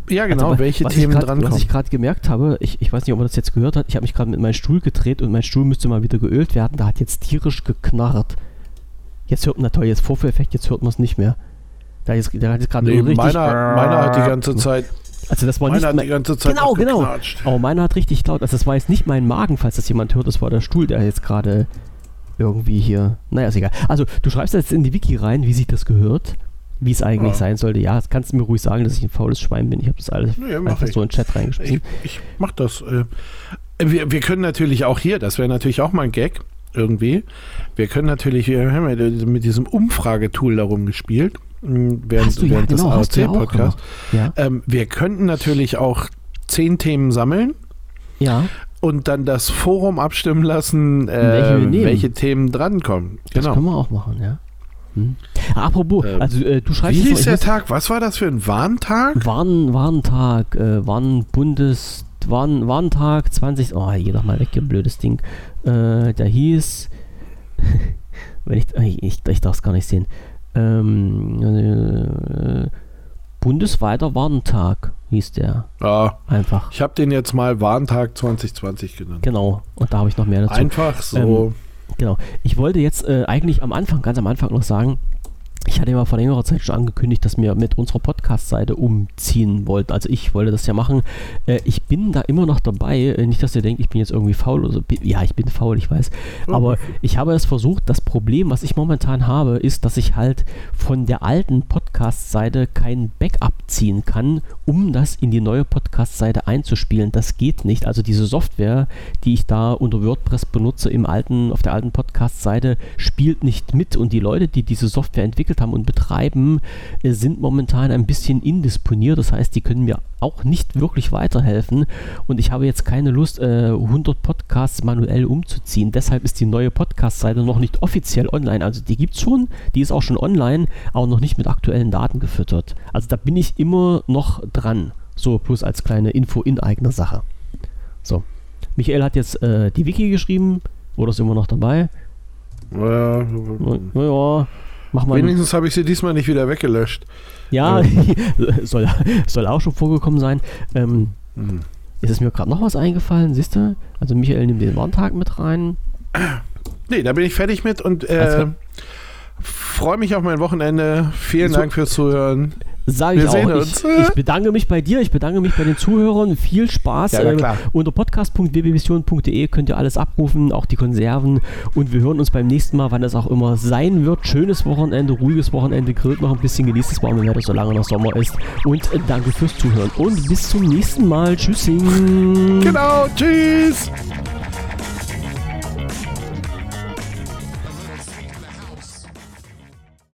Ja, genau, Also, welche was Themen ich grad, Was drankommen. ich gerade gemerkt habe, ich, ich weiß nicht, ob man das jetzt gehört hat, ich habe mich gerade mit meinem Stuhl gedreht und mein Stuhl müsste mal wieder geölt werden. Da hat jetzt tierisch geknarrt. Jetzt hört man, na toll, jetzt Vorführeffekt, jetzt hört man es nicht mehr. Da, ist, da hat es gerade Nee, richtig. meiner, meiner hat die ganze Zeit, Also das war nicht meiner hat mein, die ganze Zeit Genau, genau. Aber meiner hat richtig laut. Also das war jetzt nicht mein Magen, falls das jemand hört. Das war der Stuhl, der jetzt gerade irgendwie hier. Naja, ist egal. Also du schreibst jetzt in die Wiki rein, wie sich das gehört. Wie es eigentlich Ja. sein sollte. Ja, das kannst du mir ruhig sagen, dass ich ein faules Schwein bin. Ich habe das alles mach einfach ich. so in den Chat reingeschrieben. Ich, ich mach das. Äh, wir, wir können natürlich auch hier, das wäre natürlich auch mal ein Gag irgendwie. Wir können natürlich, wir haben ja mit diesem Umfragetool darum gespielt, während, Hast du ja, während genau, des ja auch AOC-Podcasts. Ja. ähm, wir könnten natürlich auch zehn Themen sammeln Ja, und dann das Forum abstimmen lassen, äh, Welche nehmen. welche Themen drankommen. das Genau. können wir auch machen, ja. Hm. Apropos, Ähm, also äh, du schreibst Wie hieß der Tag? Was war das für ein Warntag? Warn, Warntag, äh, Warn Bundes, Warn, Warntag 20, oh, geh doch mal weg, ihr blödes Ding. Äh, der hieß, wenn ich, ich, ich darf es gar nicht sehen, ähm, äh, Bundesweiter Warntag hieß der, Ja, einfach. ich habe den jetzt mal Warntag 2020 genannt. Genau, und da habe ich noch mehr dazu. Einfach so. Genau. Ich wollte jetzt äh, eigentlich am Anfang, ganz am Anfang noch sagen, ich hatte ja vor längerer Zeit schon angekündigt, dass wir mit unserer Podcast-Seite umziehen wollten. Also ich wollte das ja machen. Äh, ich bin da immer noch dabei. Äh, nicht, dass ihr denkt, ich bin jetzt irgendwie faul oder so. Ja, ich bin faul, ich weiß. Aber ich habe es versucht. Das Problem, was ich momentan habe, ist, dass ich halt von der alten Podcast-Seite kein Backup ziehen kann, um das in die neue Podcast-Seite einzuspielen. Das geht nicht. Also diese Software, die ich da unter WordPress benutze im alten, auf der alten Podcast-Seite, spielt nicht mit. Und die Leute, die diese Software entwickelt haben und betreiben, äh, sind momentan ein bisschen indisponiert. Das heißt, die können mir auch nicht wirklich weiterhelfen. Und ich habe jetzt keine Lust, äh, 100 Podcasts manuell umzuziehen. Deshalb ist die neue Podcast-Seite noch nicht offiziell online. Also die gibt es schon, die ist auch schon online, aber noch nicht mit aktuellen Daten gefüttert. Also da bin ich immer noch dran. So, plus als kleine Info in eigener Sache. So. Michael hat jetzt äh, die Wiki geschrieben. Oder ist immer noch dabei? Ja, Naja, mach mal. wenigstens habe ich sie diesmal nicht wieder weggelöscht. Ja, soll, soll auch schon vorgekommen sein. Ähm, Hm. ist es mir gerade noch was eingefallen, siehst du? Also Michael nimmt den Warntag mit rein. Nee, da bin ich fertig mit und äh, freue mich auf mein Wochenende. Vielen So. Dank fürs Zuhören. Sage ich auch. Ich, ich, bedanke mich bei dir, ich bedanke mich bei den Zuhörern. Viel Spaß. Ja, äh, unter podcast.wbvision.de könnt ihr alles abrufen, auch die Konserven. Und wir hören uns beim nächsten Mal, wann es auch immer sein wird. Schönes Wochenende, ruhiges Wochenende, grillt noch ein bisschen, genießt das warme Wetter, solange noch Sommer ist. Und äh, danke fürs Zuhören. Und bis zum nächsten Mal. Tschüssing. Genau, tschüss.